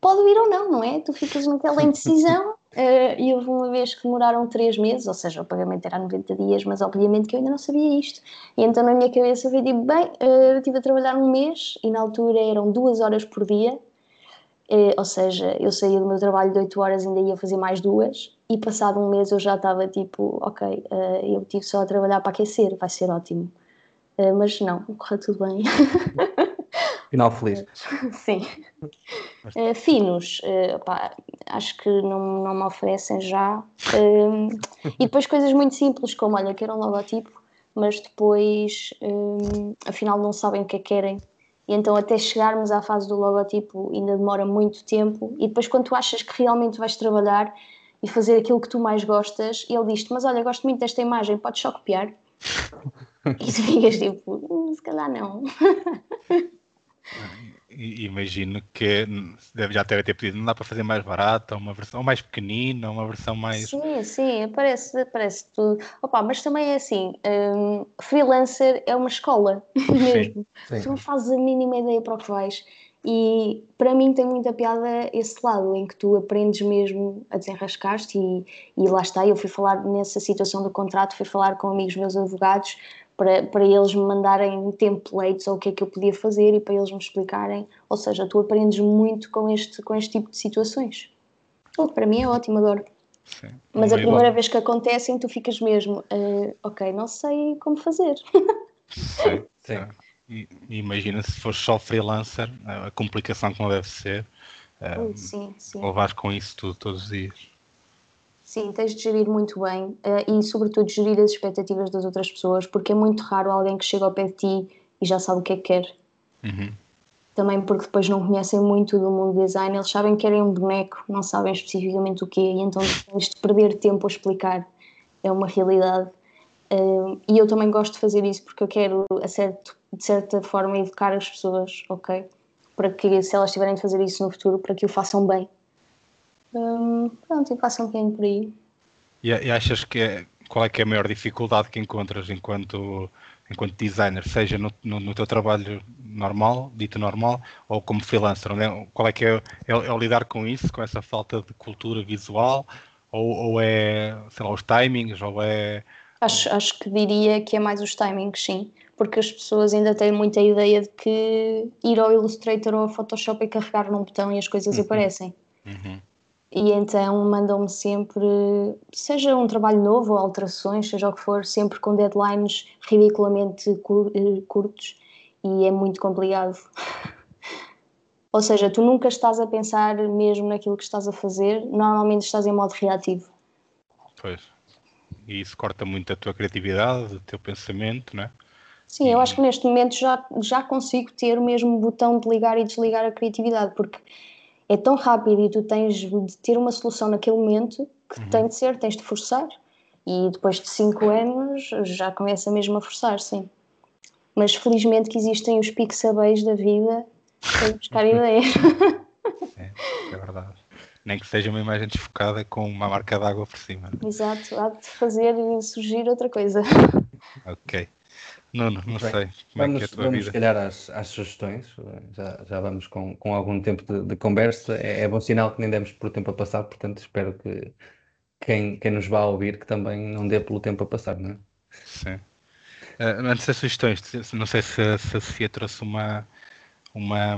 pode vir ou não, não é? Tu ficas naquela indecisão Uh, e houve uma vez que demoraram três meses, ou seja, o pagamento era 90 dias, mas obviamente que eu ainda não sabia isto. E então na minha cabeça foi tipo, bem, uh, eu estive a trabalhar um mês e na altura eram duas horas por dia, uh, ou seja, eu saía do meu trabalho de 8 horas e ainda ia fazer mais duas, e passado um mês eu já estava tipo, ok, eu tive só a trabalhar para aquecer, vai ser ótimo. mas não, correu tudo bem. Final feliz. Sim. Uh, finos, uh, pá, acho que não, não me oferecem já. Uh, e depois coisas muito simples, como olha, quero um logotipo, mas depois afinal não sabem o que é que querem. E então até chegarmos à fase do logotipo ainda demora muito tempo. E depois quando tu achas que realmente vais trabalhar e fazer aquilo que tu mais gostas, ele diz-te, mas olha, gosto muito desta imagem, podes só copiar? e tu ficas tipo, hum, se calhar não. Imagino que deve já ter, ter pedido, não dá para fazer mais barata, uma versão mais pequenina, uma versão mais. Sim, sim, parece, parece tudo. Opa, mas também é assim: um, freelancer é uma escola mesmo. Sim. Tu não fazes a mínima ideia para o que vais. E para mim tem muita piada esse lado em que tu aprendes mesmo a desenrascar-te e, e lá está. Eu fui falar nessa situação do contrato, fui falar com amigos meus advogados para, para eles me mandarem templates ou o que é que eu podia fazer e para eles me explicarem. Ou seja, tu aprendes muito com este, com este tipo de situações. O que para mim é ótimo, adoro. Sim. Mas a primeira igual. vez que acontecem, tu ficas mesmo, uh, ok, não sei como fazer. Sim, sim. Imagina se for só freelancer, a complicação que não deve ser. Uh, sim, sim. Levar com isso tudo todos os dias. Sim, tens de gerir muito bem uh, e, sobretudo, gerir as expectativas das outras pessoas, porque é muito raro alguém que chega ao pé de ti e já sabe o que é que quer. Uhum. Também porque depois não conhecem muito do mundo do design, eles sabem que querem um boneco, não sabem especificamente o que é, e então tens de perder tempo a explicar. É uma realidade. Uh, e eu também gosto de fazer isso porque eu quero, a certo, de certa forma, educar as pessoas, ok? Para que, se elas tiverem de fazer isso no futuro, para que o façam bem Hum, pronto, e passa um bocadinho por aí. E, e achas que é, qual é que é a maior dificuldade que encontras enquanto, enquanto designer, seja no, no, no teu trabalho normal, dito normal, ou como freelancer? É? Qual é que é, é, é, lidar com isso, com essa falta de cultura visual, ou, ou é, sei lá, os timings, ou é... Acho, acho que diria que é mais os timings, sim, porque as pessoas ainda têm muita ideia de que ir ao Illustrator ou ao Photoshop e carregar num botão e as coisas uhum. aparecem. Uhum. E então mandam-me sempre, seja um trabalho novo ou alterações, seja o que for, sempre com deadlines ridiculamente eh, curtos e é muito complicado. ou seja, tu nunca estás a pensar mesmo naquilo que estás a fazer, normalmente estás em modo reativo. Pois. E isso corta muito a tua criatividade, o teu pensamento, não é? Sim, eu acho que neste momento já, já consigo ter o mesmo botão de ligar e desligar a criatividade, porque é tão rápido e tu tens de ter uma solução naquele momento que uhum. tem de ser, tens de forçar. E depois de 5 anos já começa mesmo a forçar, sim. Mas felizmente que existem os pixabéis da vida para buscar ideias. É, é verdade. Nem que seja uma imagem desfocada com uma marca d'água por cima. Exato, há de fazer surgir outra coisa. Ok. Não, não, não sei como vamos, é que é a tua vamos, vida. se calhar, às, às sugestões. Já, já vamos com, com algum tempo de, de conversa. É, é, bom sinal que nem demos por tempo a passar, portanto, espero que quem, quem nos vá a ouvir que também não dê pelo tempo a passar, não é? Sim. Uh, antes das sugestões, não sei se, se a Sofia trouxe uma. Uma.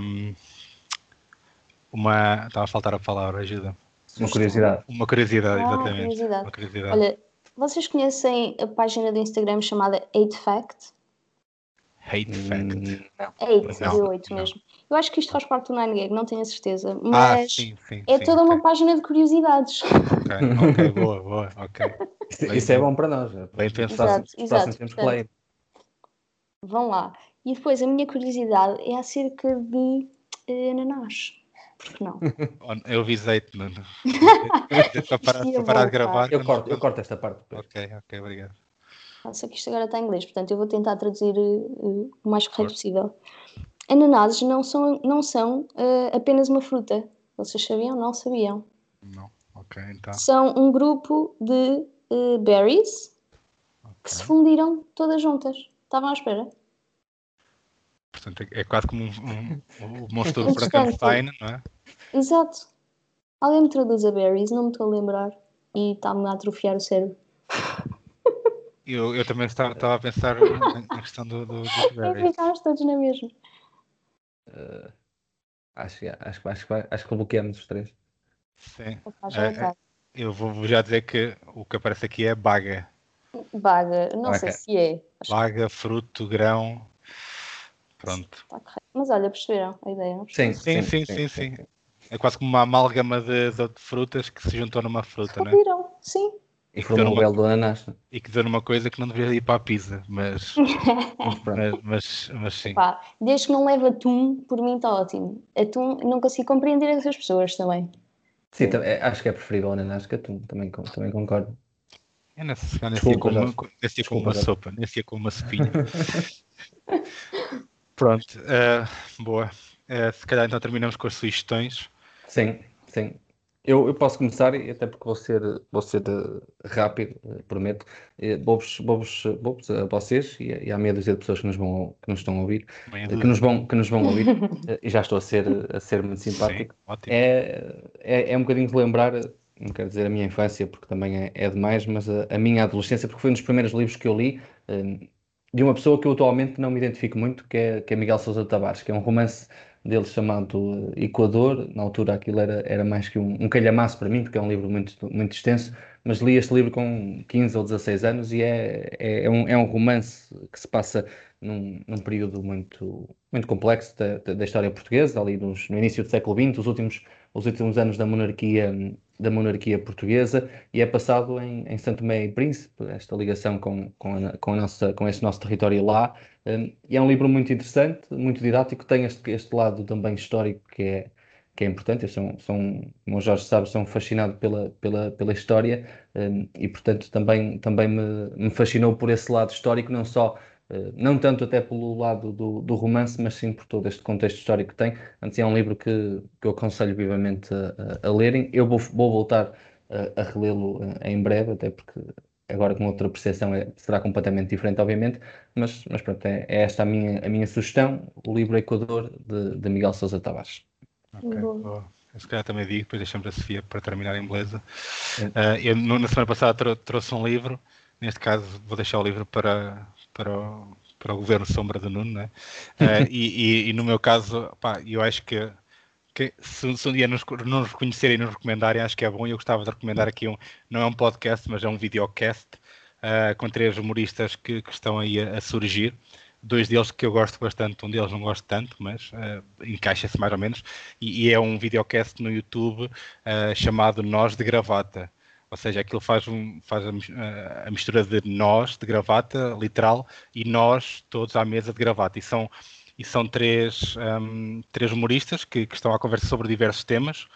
Uma. Estava a faltar a palavra, ajuda. Uma curiosidade. Uma curiosidade, ah, exatamente. Curiosidade. Uma curiosidade. Olha, vocês conhecem a página do Instagram chamada 8 Fact? Hate Fact. Não. Hate, não, de 8 não. mesmo. Eu acho que isto faz parte do 9gag, não tenho a certeza. Ah, mas ah, sim, sim, é sim, toda okay. uma página de curiosidades. Ok, ok, boa, boa, ok. Isso, isso é bom para nós. É bem pensado. Exato, exato. Portanto, vão lá. E depois a minha curiosidade é acerca de uh, ananás. Porque não? Eu avisei-te, Nuno. para parar, para parar de gravar. Eu corto, eu corto esta parte. Ok, ok, obrigado. Só que isto agora está em inglês, portanto eu vou tentar traduzir uh, o mais correto possível. Ananases não são, não são uh, apenas uma fruta. Vocês sabiam? Não sabiam. Não, ok, então. São um grupo de uh, berries okay. que se fundiram todas juntas. Estavam à espera. Portanto, é, é quase como um, um, um monstro do Frankenstein, não é? Exato. Alguém me traduz a berries, não me estou a lembrar. E está-me a atrofiar o cérebro. Eu, eu também estava, estava a pensar na questão do, do, dos É, berries. ficámos todos na mesma. Uh, acho, que- acho, que- acho, que vai- acho que bloqueamos os três. Sim. É, é tarde. Eu vou já dizer que o que aparece aqui é baga. Baga, não sei se é. Acho Baga, fruto, grão. Pronto. Mas olha, perceberam a ideia, não Sim, Sim, sim, sim, sim. É quase como uma amálgama de, de frutas que se juntou numa fruta, né? Ouviram? Sim. E que, um belo do ananás. e que deu numa coisa que não deveria ir para a pizza, mas, Mas pronto. mas, mas, sim. Pá, desde que não leve atum, por mim está ótimo. Atum, não consigo compreender essas pessoas também. Sim, tam- é- acho que é preferível ananás que atum. Também, também concordo. Eu se calhar nesse dia uma, nesse dia uma sopa, nesse dia com uma sopinha. Pronto, eh, boa. Eh, se calhar então terminamos com as sugestões. Sim, sim. Eu, eu posso começar, e até porque vou ser, vou ser eh, rápido, eh, prometo. Eh, Vou-vos vou-vos- vou-vos a vocês e, e à meia dúzia de pessoas que nos, vão, que nos estão a ouvir, eh, que nos vão, que nos vão ouvir, eh, e já estou a ser, a ser muito Sim, simpático. ótimo. É, é, é um bocadinho relembrar, não quero dizer a minha infância, porque também é, é demais, mas a, a minha adolescência, porque foi um dos primeiros livros que eu li, eh, de uma pessoa que eu atualmente não me identifico muito, que é, que é Miguel Sousa Tavares, que é um romance dele chamado eh, Equador. Na altura aquilo era, era mais que um, um calhamaço para mim, porque é um livro muito, muito extenso, mas li este livro com 15 ou 16 anos e é, é, é um, é um romance que se passa num, num período muito, muito complexo da, da, história portuguesa, ali nos- no início do século XX, os últimos, os últimos anos da monarquia, da monarquia portuguesa, e é passado em, em Santo Tomé e Príncipe, esta ligação com, com, a, com, a nossa, com esse nosso território lá. Um, e é um livro muito interessante, muito didático, tem este, este lado também histórico que é, que é importante. Eu sou, sou como o Jorge sabe, sou um fascinado pela, pela, pela história um, e, portanto, também, também me, me fascinou por esse lado histórico, não só, uh, não tanto até pelo lado do, do romance, mas sim por todo este contexto histórico que tem. Antes é um livro que, que eu aconselho vivamente a, a, a lerem. Eu vou, vou voltar a, a relê-lo em breve, até porque agora com outra percepção é, será completamente diferente, obviamente, mas, mas pronto, é, é esta a minha, a minha sugestão, o livro Equador, de, de Miguel Sousa Tavares. Ok, Boa. Eu se calhar também digo, depois deixamos a Sofia para terminar em beleza. É. Eh, eu na semana passada trou- trouxe um livro, neste caso vou deixar o livro para, para, o, para o Governo Sombra do Nuno, né? Eh, e, e- e no meu caso, pá, eu acho que, que se, se um dia nos, não nos reconhecerem e nos recomendarem, acho que é bom. Eu gostava de recomendar aqui um, não é um podcast, mas é um videocast eh, com três humoristas que, que estão aí a, a surgir. Dois deles que eu gosto bastante, um deles não gosto tanto, mas eh, encaixa-se mais ou menos. E, e é um videocast no YouTube eh, chamado Nós de Gravata. Ou seja, aquilo faz, um, faz a mistura de nós, de gravata, literal, e nós todos à mesa de gravata. E são, e são três, hum, três humoristas que, que estão a conversar sobre diversos temas.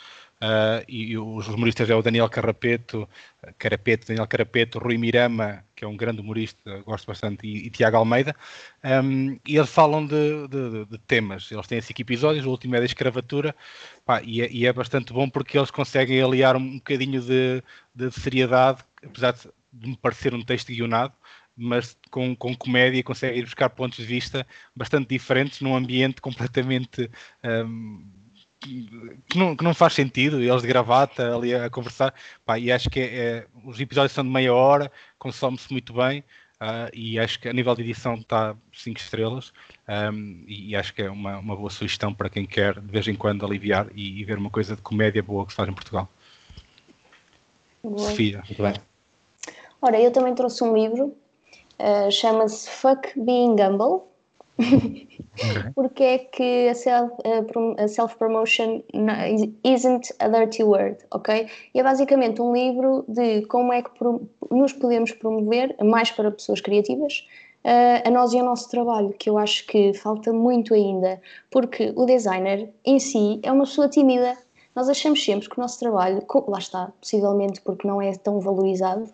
Ah, e os humoristas é o Daniel Carrapeto, Carapeto, Daniel Carapeto, Rui Mirama, que é um grande humorista, gosto bastante, e, e Tiago Almeida. Um, e eles falam de, de- de- temas. Eles têm cinco episódios, o último é da escravatura, pá, e, é, e é bastante bom porque eles conseguem aliar um bocadinho de, de seriedade, apesar de me parecer um texto guionado, mas com, com comédia conseguem ir buscar pontos de vista bastante diferentes num ambiente completamente um, que não, que não faz sentido, eles de gravata ali a, conversar, pá, e acho que é, é- os episódios são de meia hora, consome-se muito bem, ah, e acho que a nível de edição está 5 estrelas, e, e acho que é uma, uma boa sugestão para quem quer de vez em quando aliviar e, e ver uma coisa de comédia boa que se faz em Portugal. Boa. Sofia, Muito bem. Ora, eu também trouxe um livro, eh, chama-se Fuck Being Humble. Porque é que a self- a self-promotion n- isn't a dirty word, ok? E é basicamente um livro de como é que nos podemos promover, mais para pessoas criativas, eh, a nós e ao nosso trabalho, que eu acho que falta muito ainda, porque o designer em si é uma pessoa tímida. Nós achamos sempre que o nosso trabalho, lá está, possivelmente porque não é tão valorizado,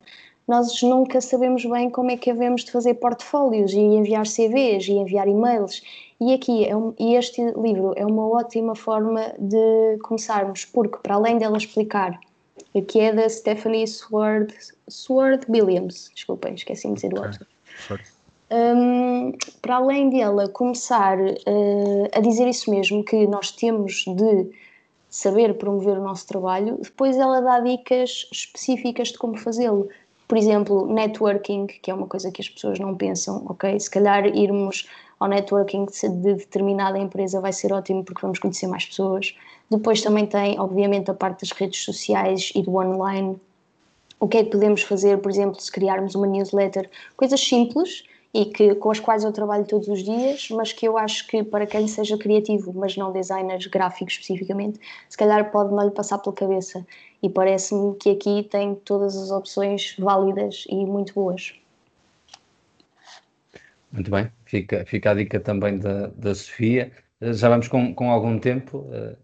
nós nunca sabemos bem como é que havemos de fazer portfólios e enviar CVs e enviar e-mails. E aqui é um- e este livro é uma ótima forma de começarmos, porque para além dela explicar, que é da Stephanie Sword, Sword Williams, desculpem, esqueci de dizer o Ok. autor. forte. Hum, para além dela começar eh, a dizer isso mesmo, que nós temos de saber promover o nosso trabalho, depois ela dá dicas específicas de como fazê-lo. Por exemplo, networking, que é uma coisa que as pessoas não pensam, ok? Se calhar irmos ao networking de determinada empresa vai ser ótimo porque vamos conhecer mais pessoas. Depois também tem, obviamente, a parte das redes sociais e do online. O que é que podemos fazer, por exemplo, se criarmos uma newsletter? Coisas simples e que, com as quais eu trabalho todos os dias, mas que eu acho que para quem seja criativo, mas não designers gráficos especificamente, se calhar pode lhe passar pela cabeça. E parece-me que aqui tem todas as opções válidas e muito boas. Muito bem, fica, fica a dica também da, da Sofia. Já vamos com, com algum tempo. Eh,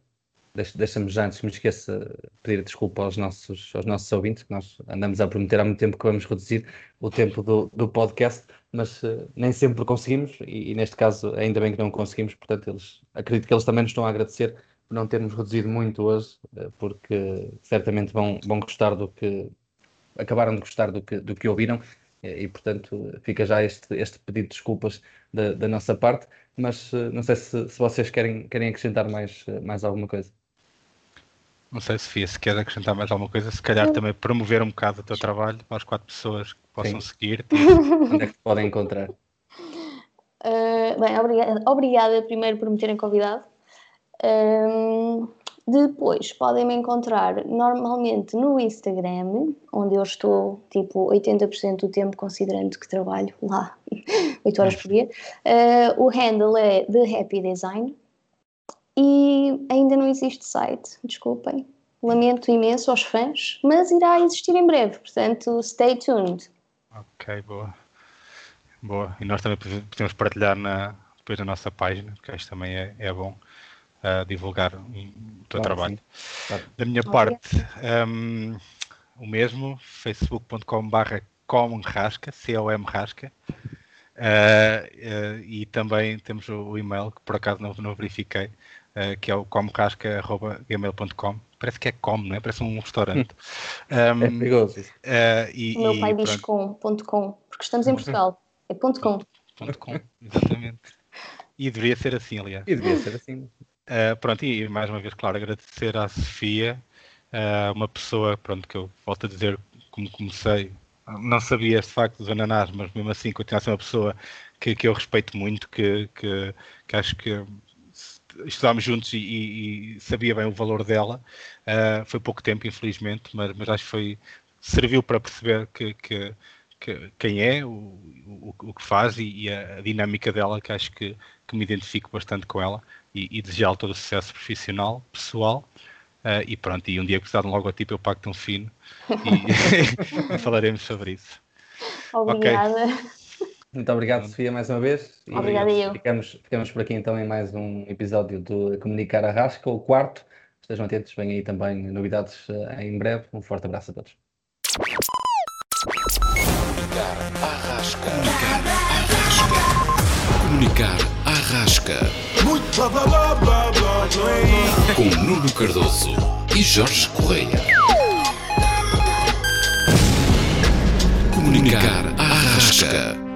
deixa-me já, antes me esqueça, pedir desculpa aos nossos, aos nossos ouvintes, que nós andamos a prometer há muito tempo que vamos reduzir o tempo do, do podcast, mas uh, nem sempre conseguimos, e, e, neste caso ainda bem que não conseguimos, portanto eles, acredito que eles também nos estão a agradecer por não termos reduzido muito hoje, uh, porque certamente vão, vão gostar do que, acabaram de gostar do que, do que ouviram, e, e portanto fica já este, este pedido de desculpas da, da nossa parte, mas uh, não sei se, se vocês querem, querem acrescentar mais, mais alguma coisa. Não sei, Sofia, se queres acrescentar mais alguma coisa, se calhar também promover um bocado o teu trabalho para as quatro pessoas que possam seguir. Onde é que te podem encontrar? Uh, bem, obrigada, obrigada primeiro por me terem convidado. Um, depois podem me encontrar normalmente no Instagram, onde eu estou tipo 80% do tempo, considerando que trabalho lá 8 horas por dia. Uh, o handle é The Happy Design, e ainda não existe site, desculpem. Lamento imenso aos fãs, mas irá existir em breve, portanto, stay tuned. Ok, boa. Boa. E nós também podemos partilhar na, depois na nossa página, porque isto também é, é bom uh, divulgar o teu claro, trabalho. Claro. Da minha parte, um, o mesmo, facebook.com.br comrasca, C-O-M rasca. Uh, uh, e também temos o, o, e-mail que por acaso não, não verifiquei, uh, que é o comrasca.gmail.com. Parece que é com, não é? Parece um restaurante. Um, é perigoso. Uh, e, o meu pai e, diz com, ponto com, porque estamos em Portugal. É ponto com. Ponto com, exatamente. E deveria ser assim, aliás. E deveria ser assim. Uh, pronto, e mais uma vez, claro, agradecer à Sofia, uh, uma pessoa, pronto, que eu volto a dizer, como comecei, não sabia este facto dos ananás, mas mesmo assim continua a ser uma pessoa que, que eu respeito muito, que, que, que acho que estudámos juntos e, e, e, sabia bem o valor dela. Uh, foi pouco tempo, infelizmente, mas, mas acho que foi, serviu para perceber que, que, que quem é, o, o, o, que faz e, e a, a, dinâmica dela, que acho que, que me identifico bastante com ela e, e desejar todo o sucesso profissional, pessoal. Uh, e pronto, e um dia que precisar de um logotipo eu pacto um fino e, falaremos sobre isso. Obrigada. Okay. Muito obrigado, Sofia, mais uma vez. Obrigada eu. Ficamos, ficamos por aqui então em mais um episódio do Comunicar a Rasca, o quarto. Estejam atentos, vem aí também novidades uh, em breve. Um forte abraço a todos. Comunicar a Rasca. Comunicar a Rasca. Comunicar a Rasca. Com Nuno Cardoso e Jorge Correia. Comunicar a Rasca.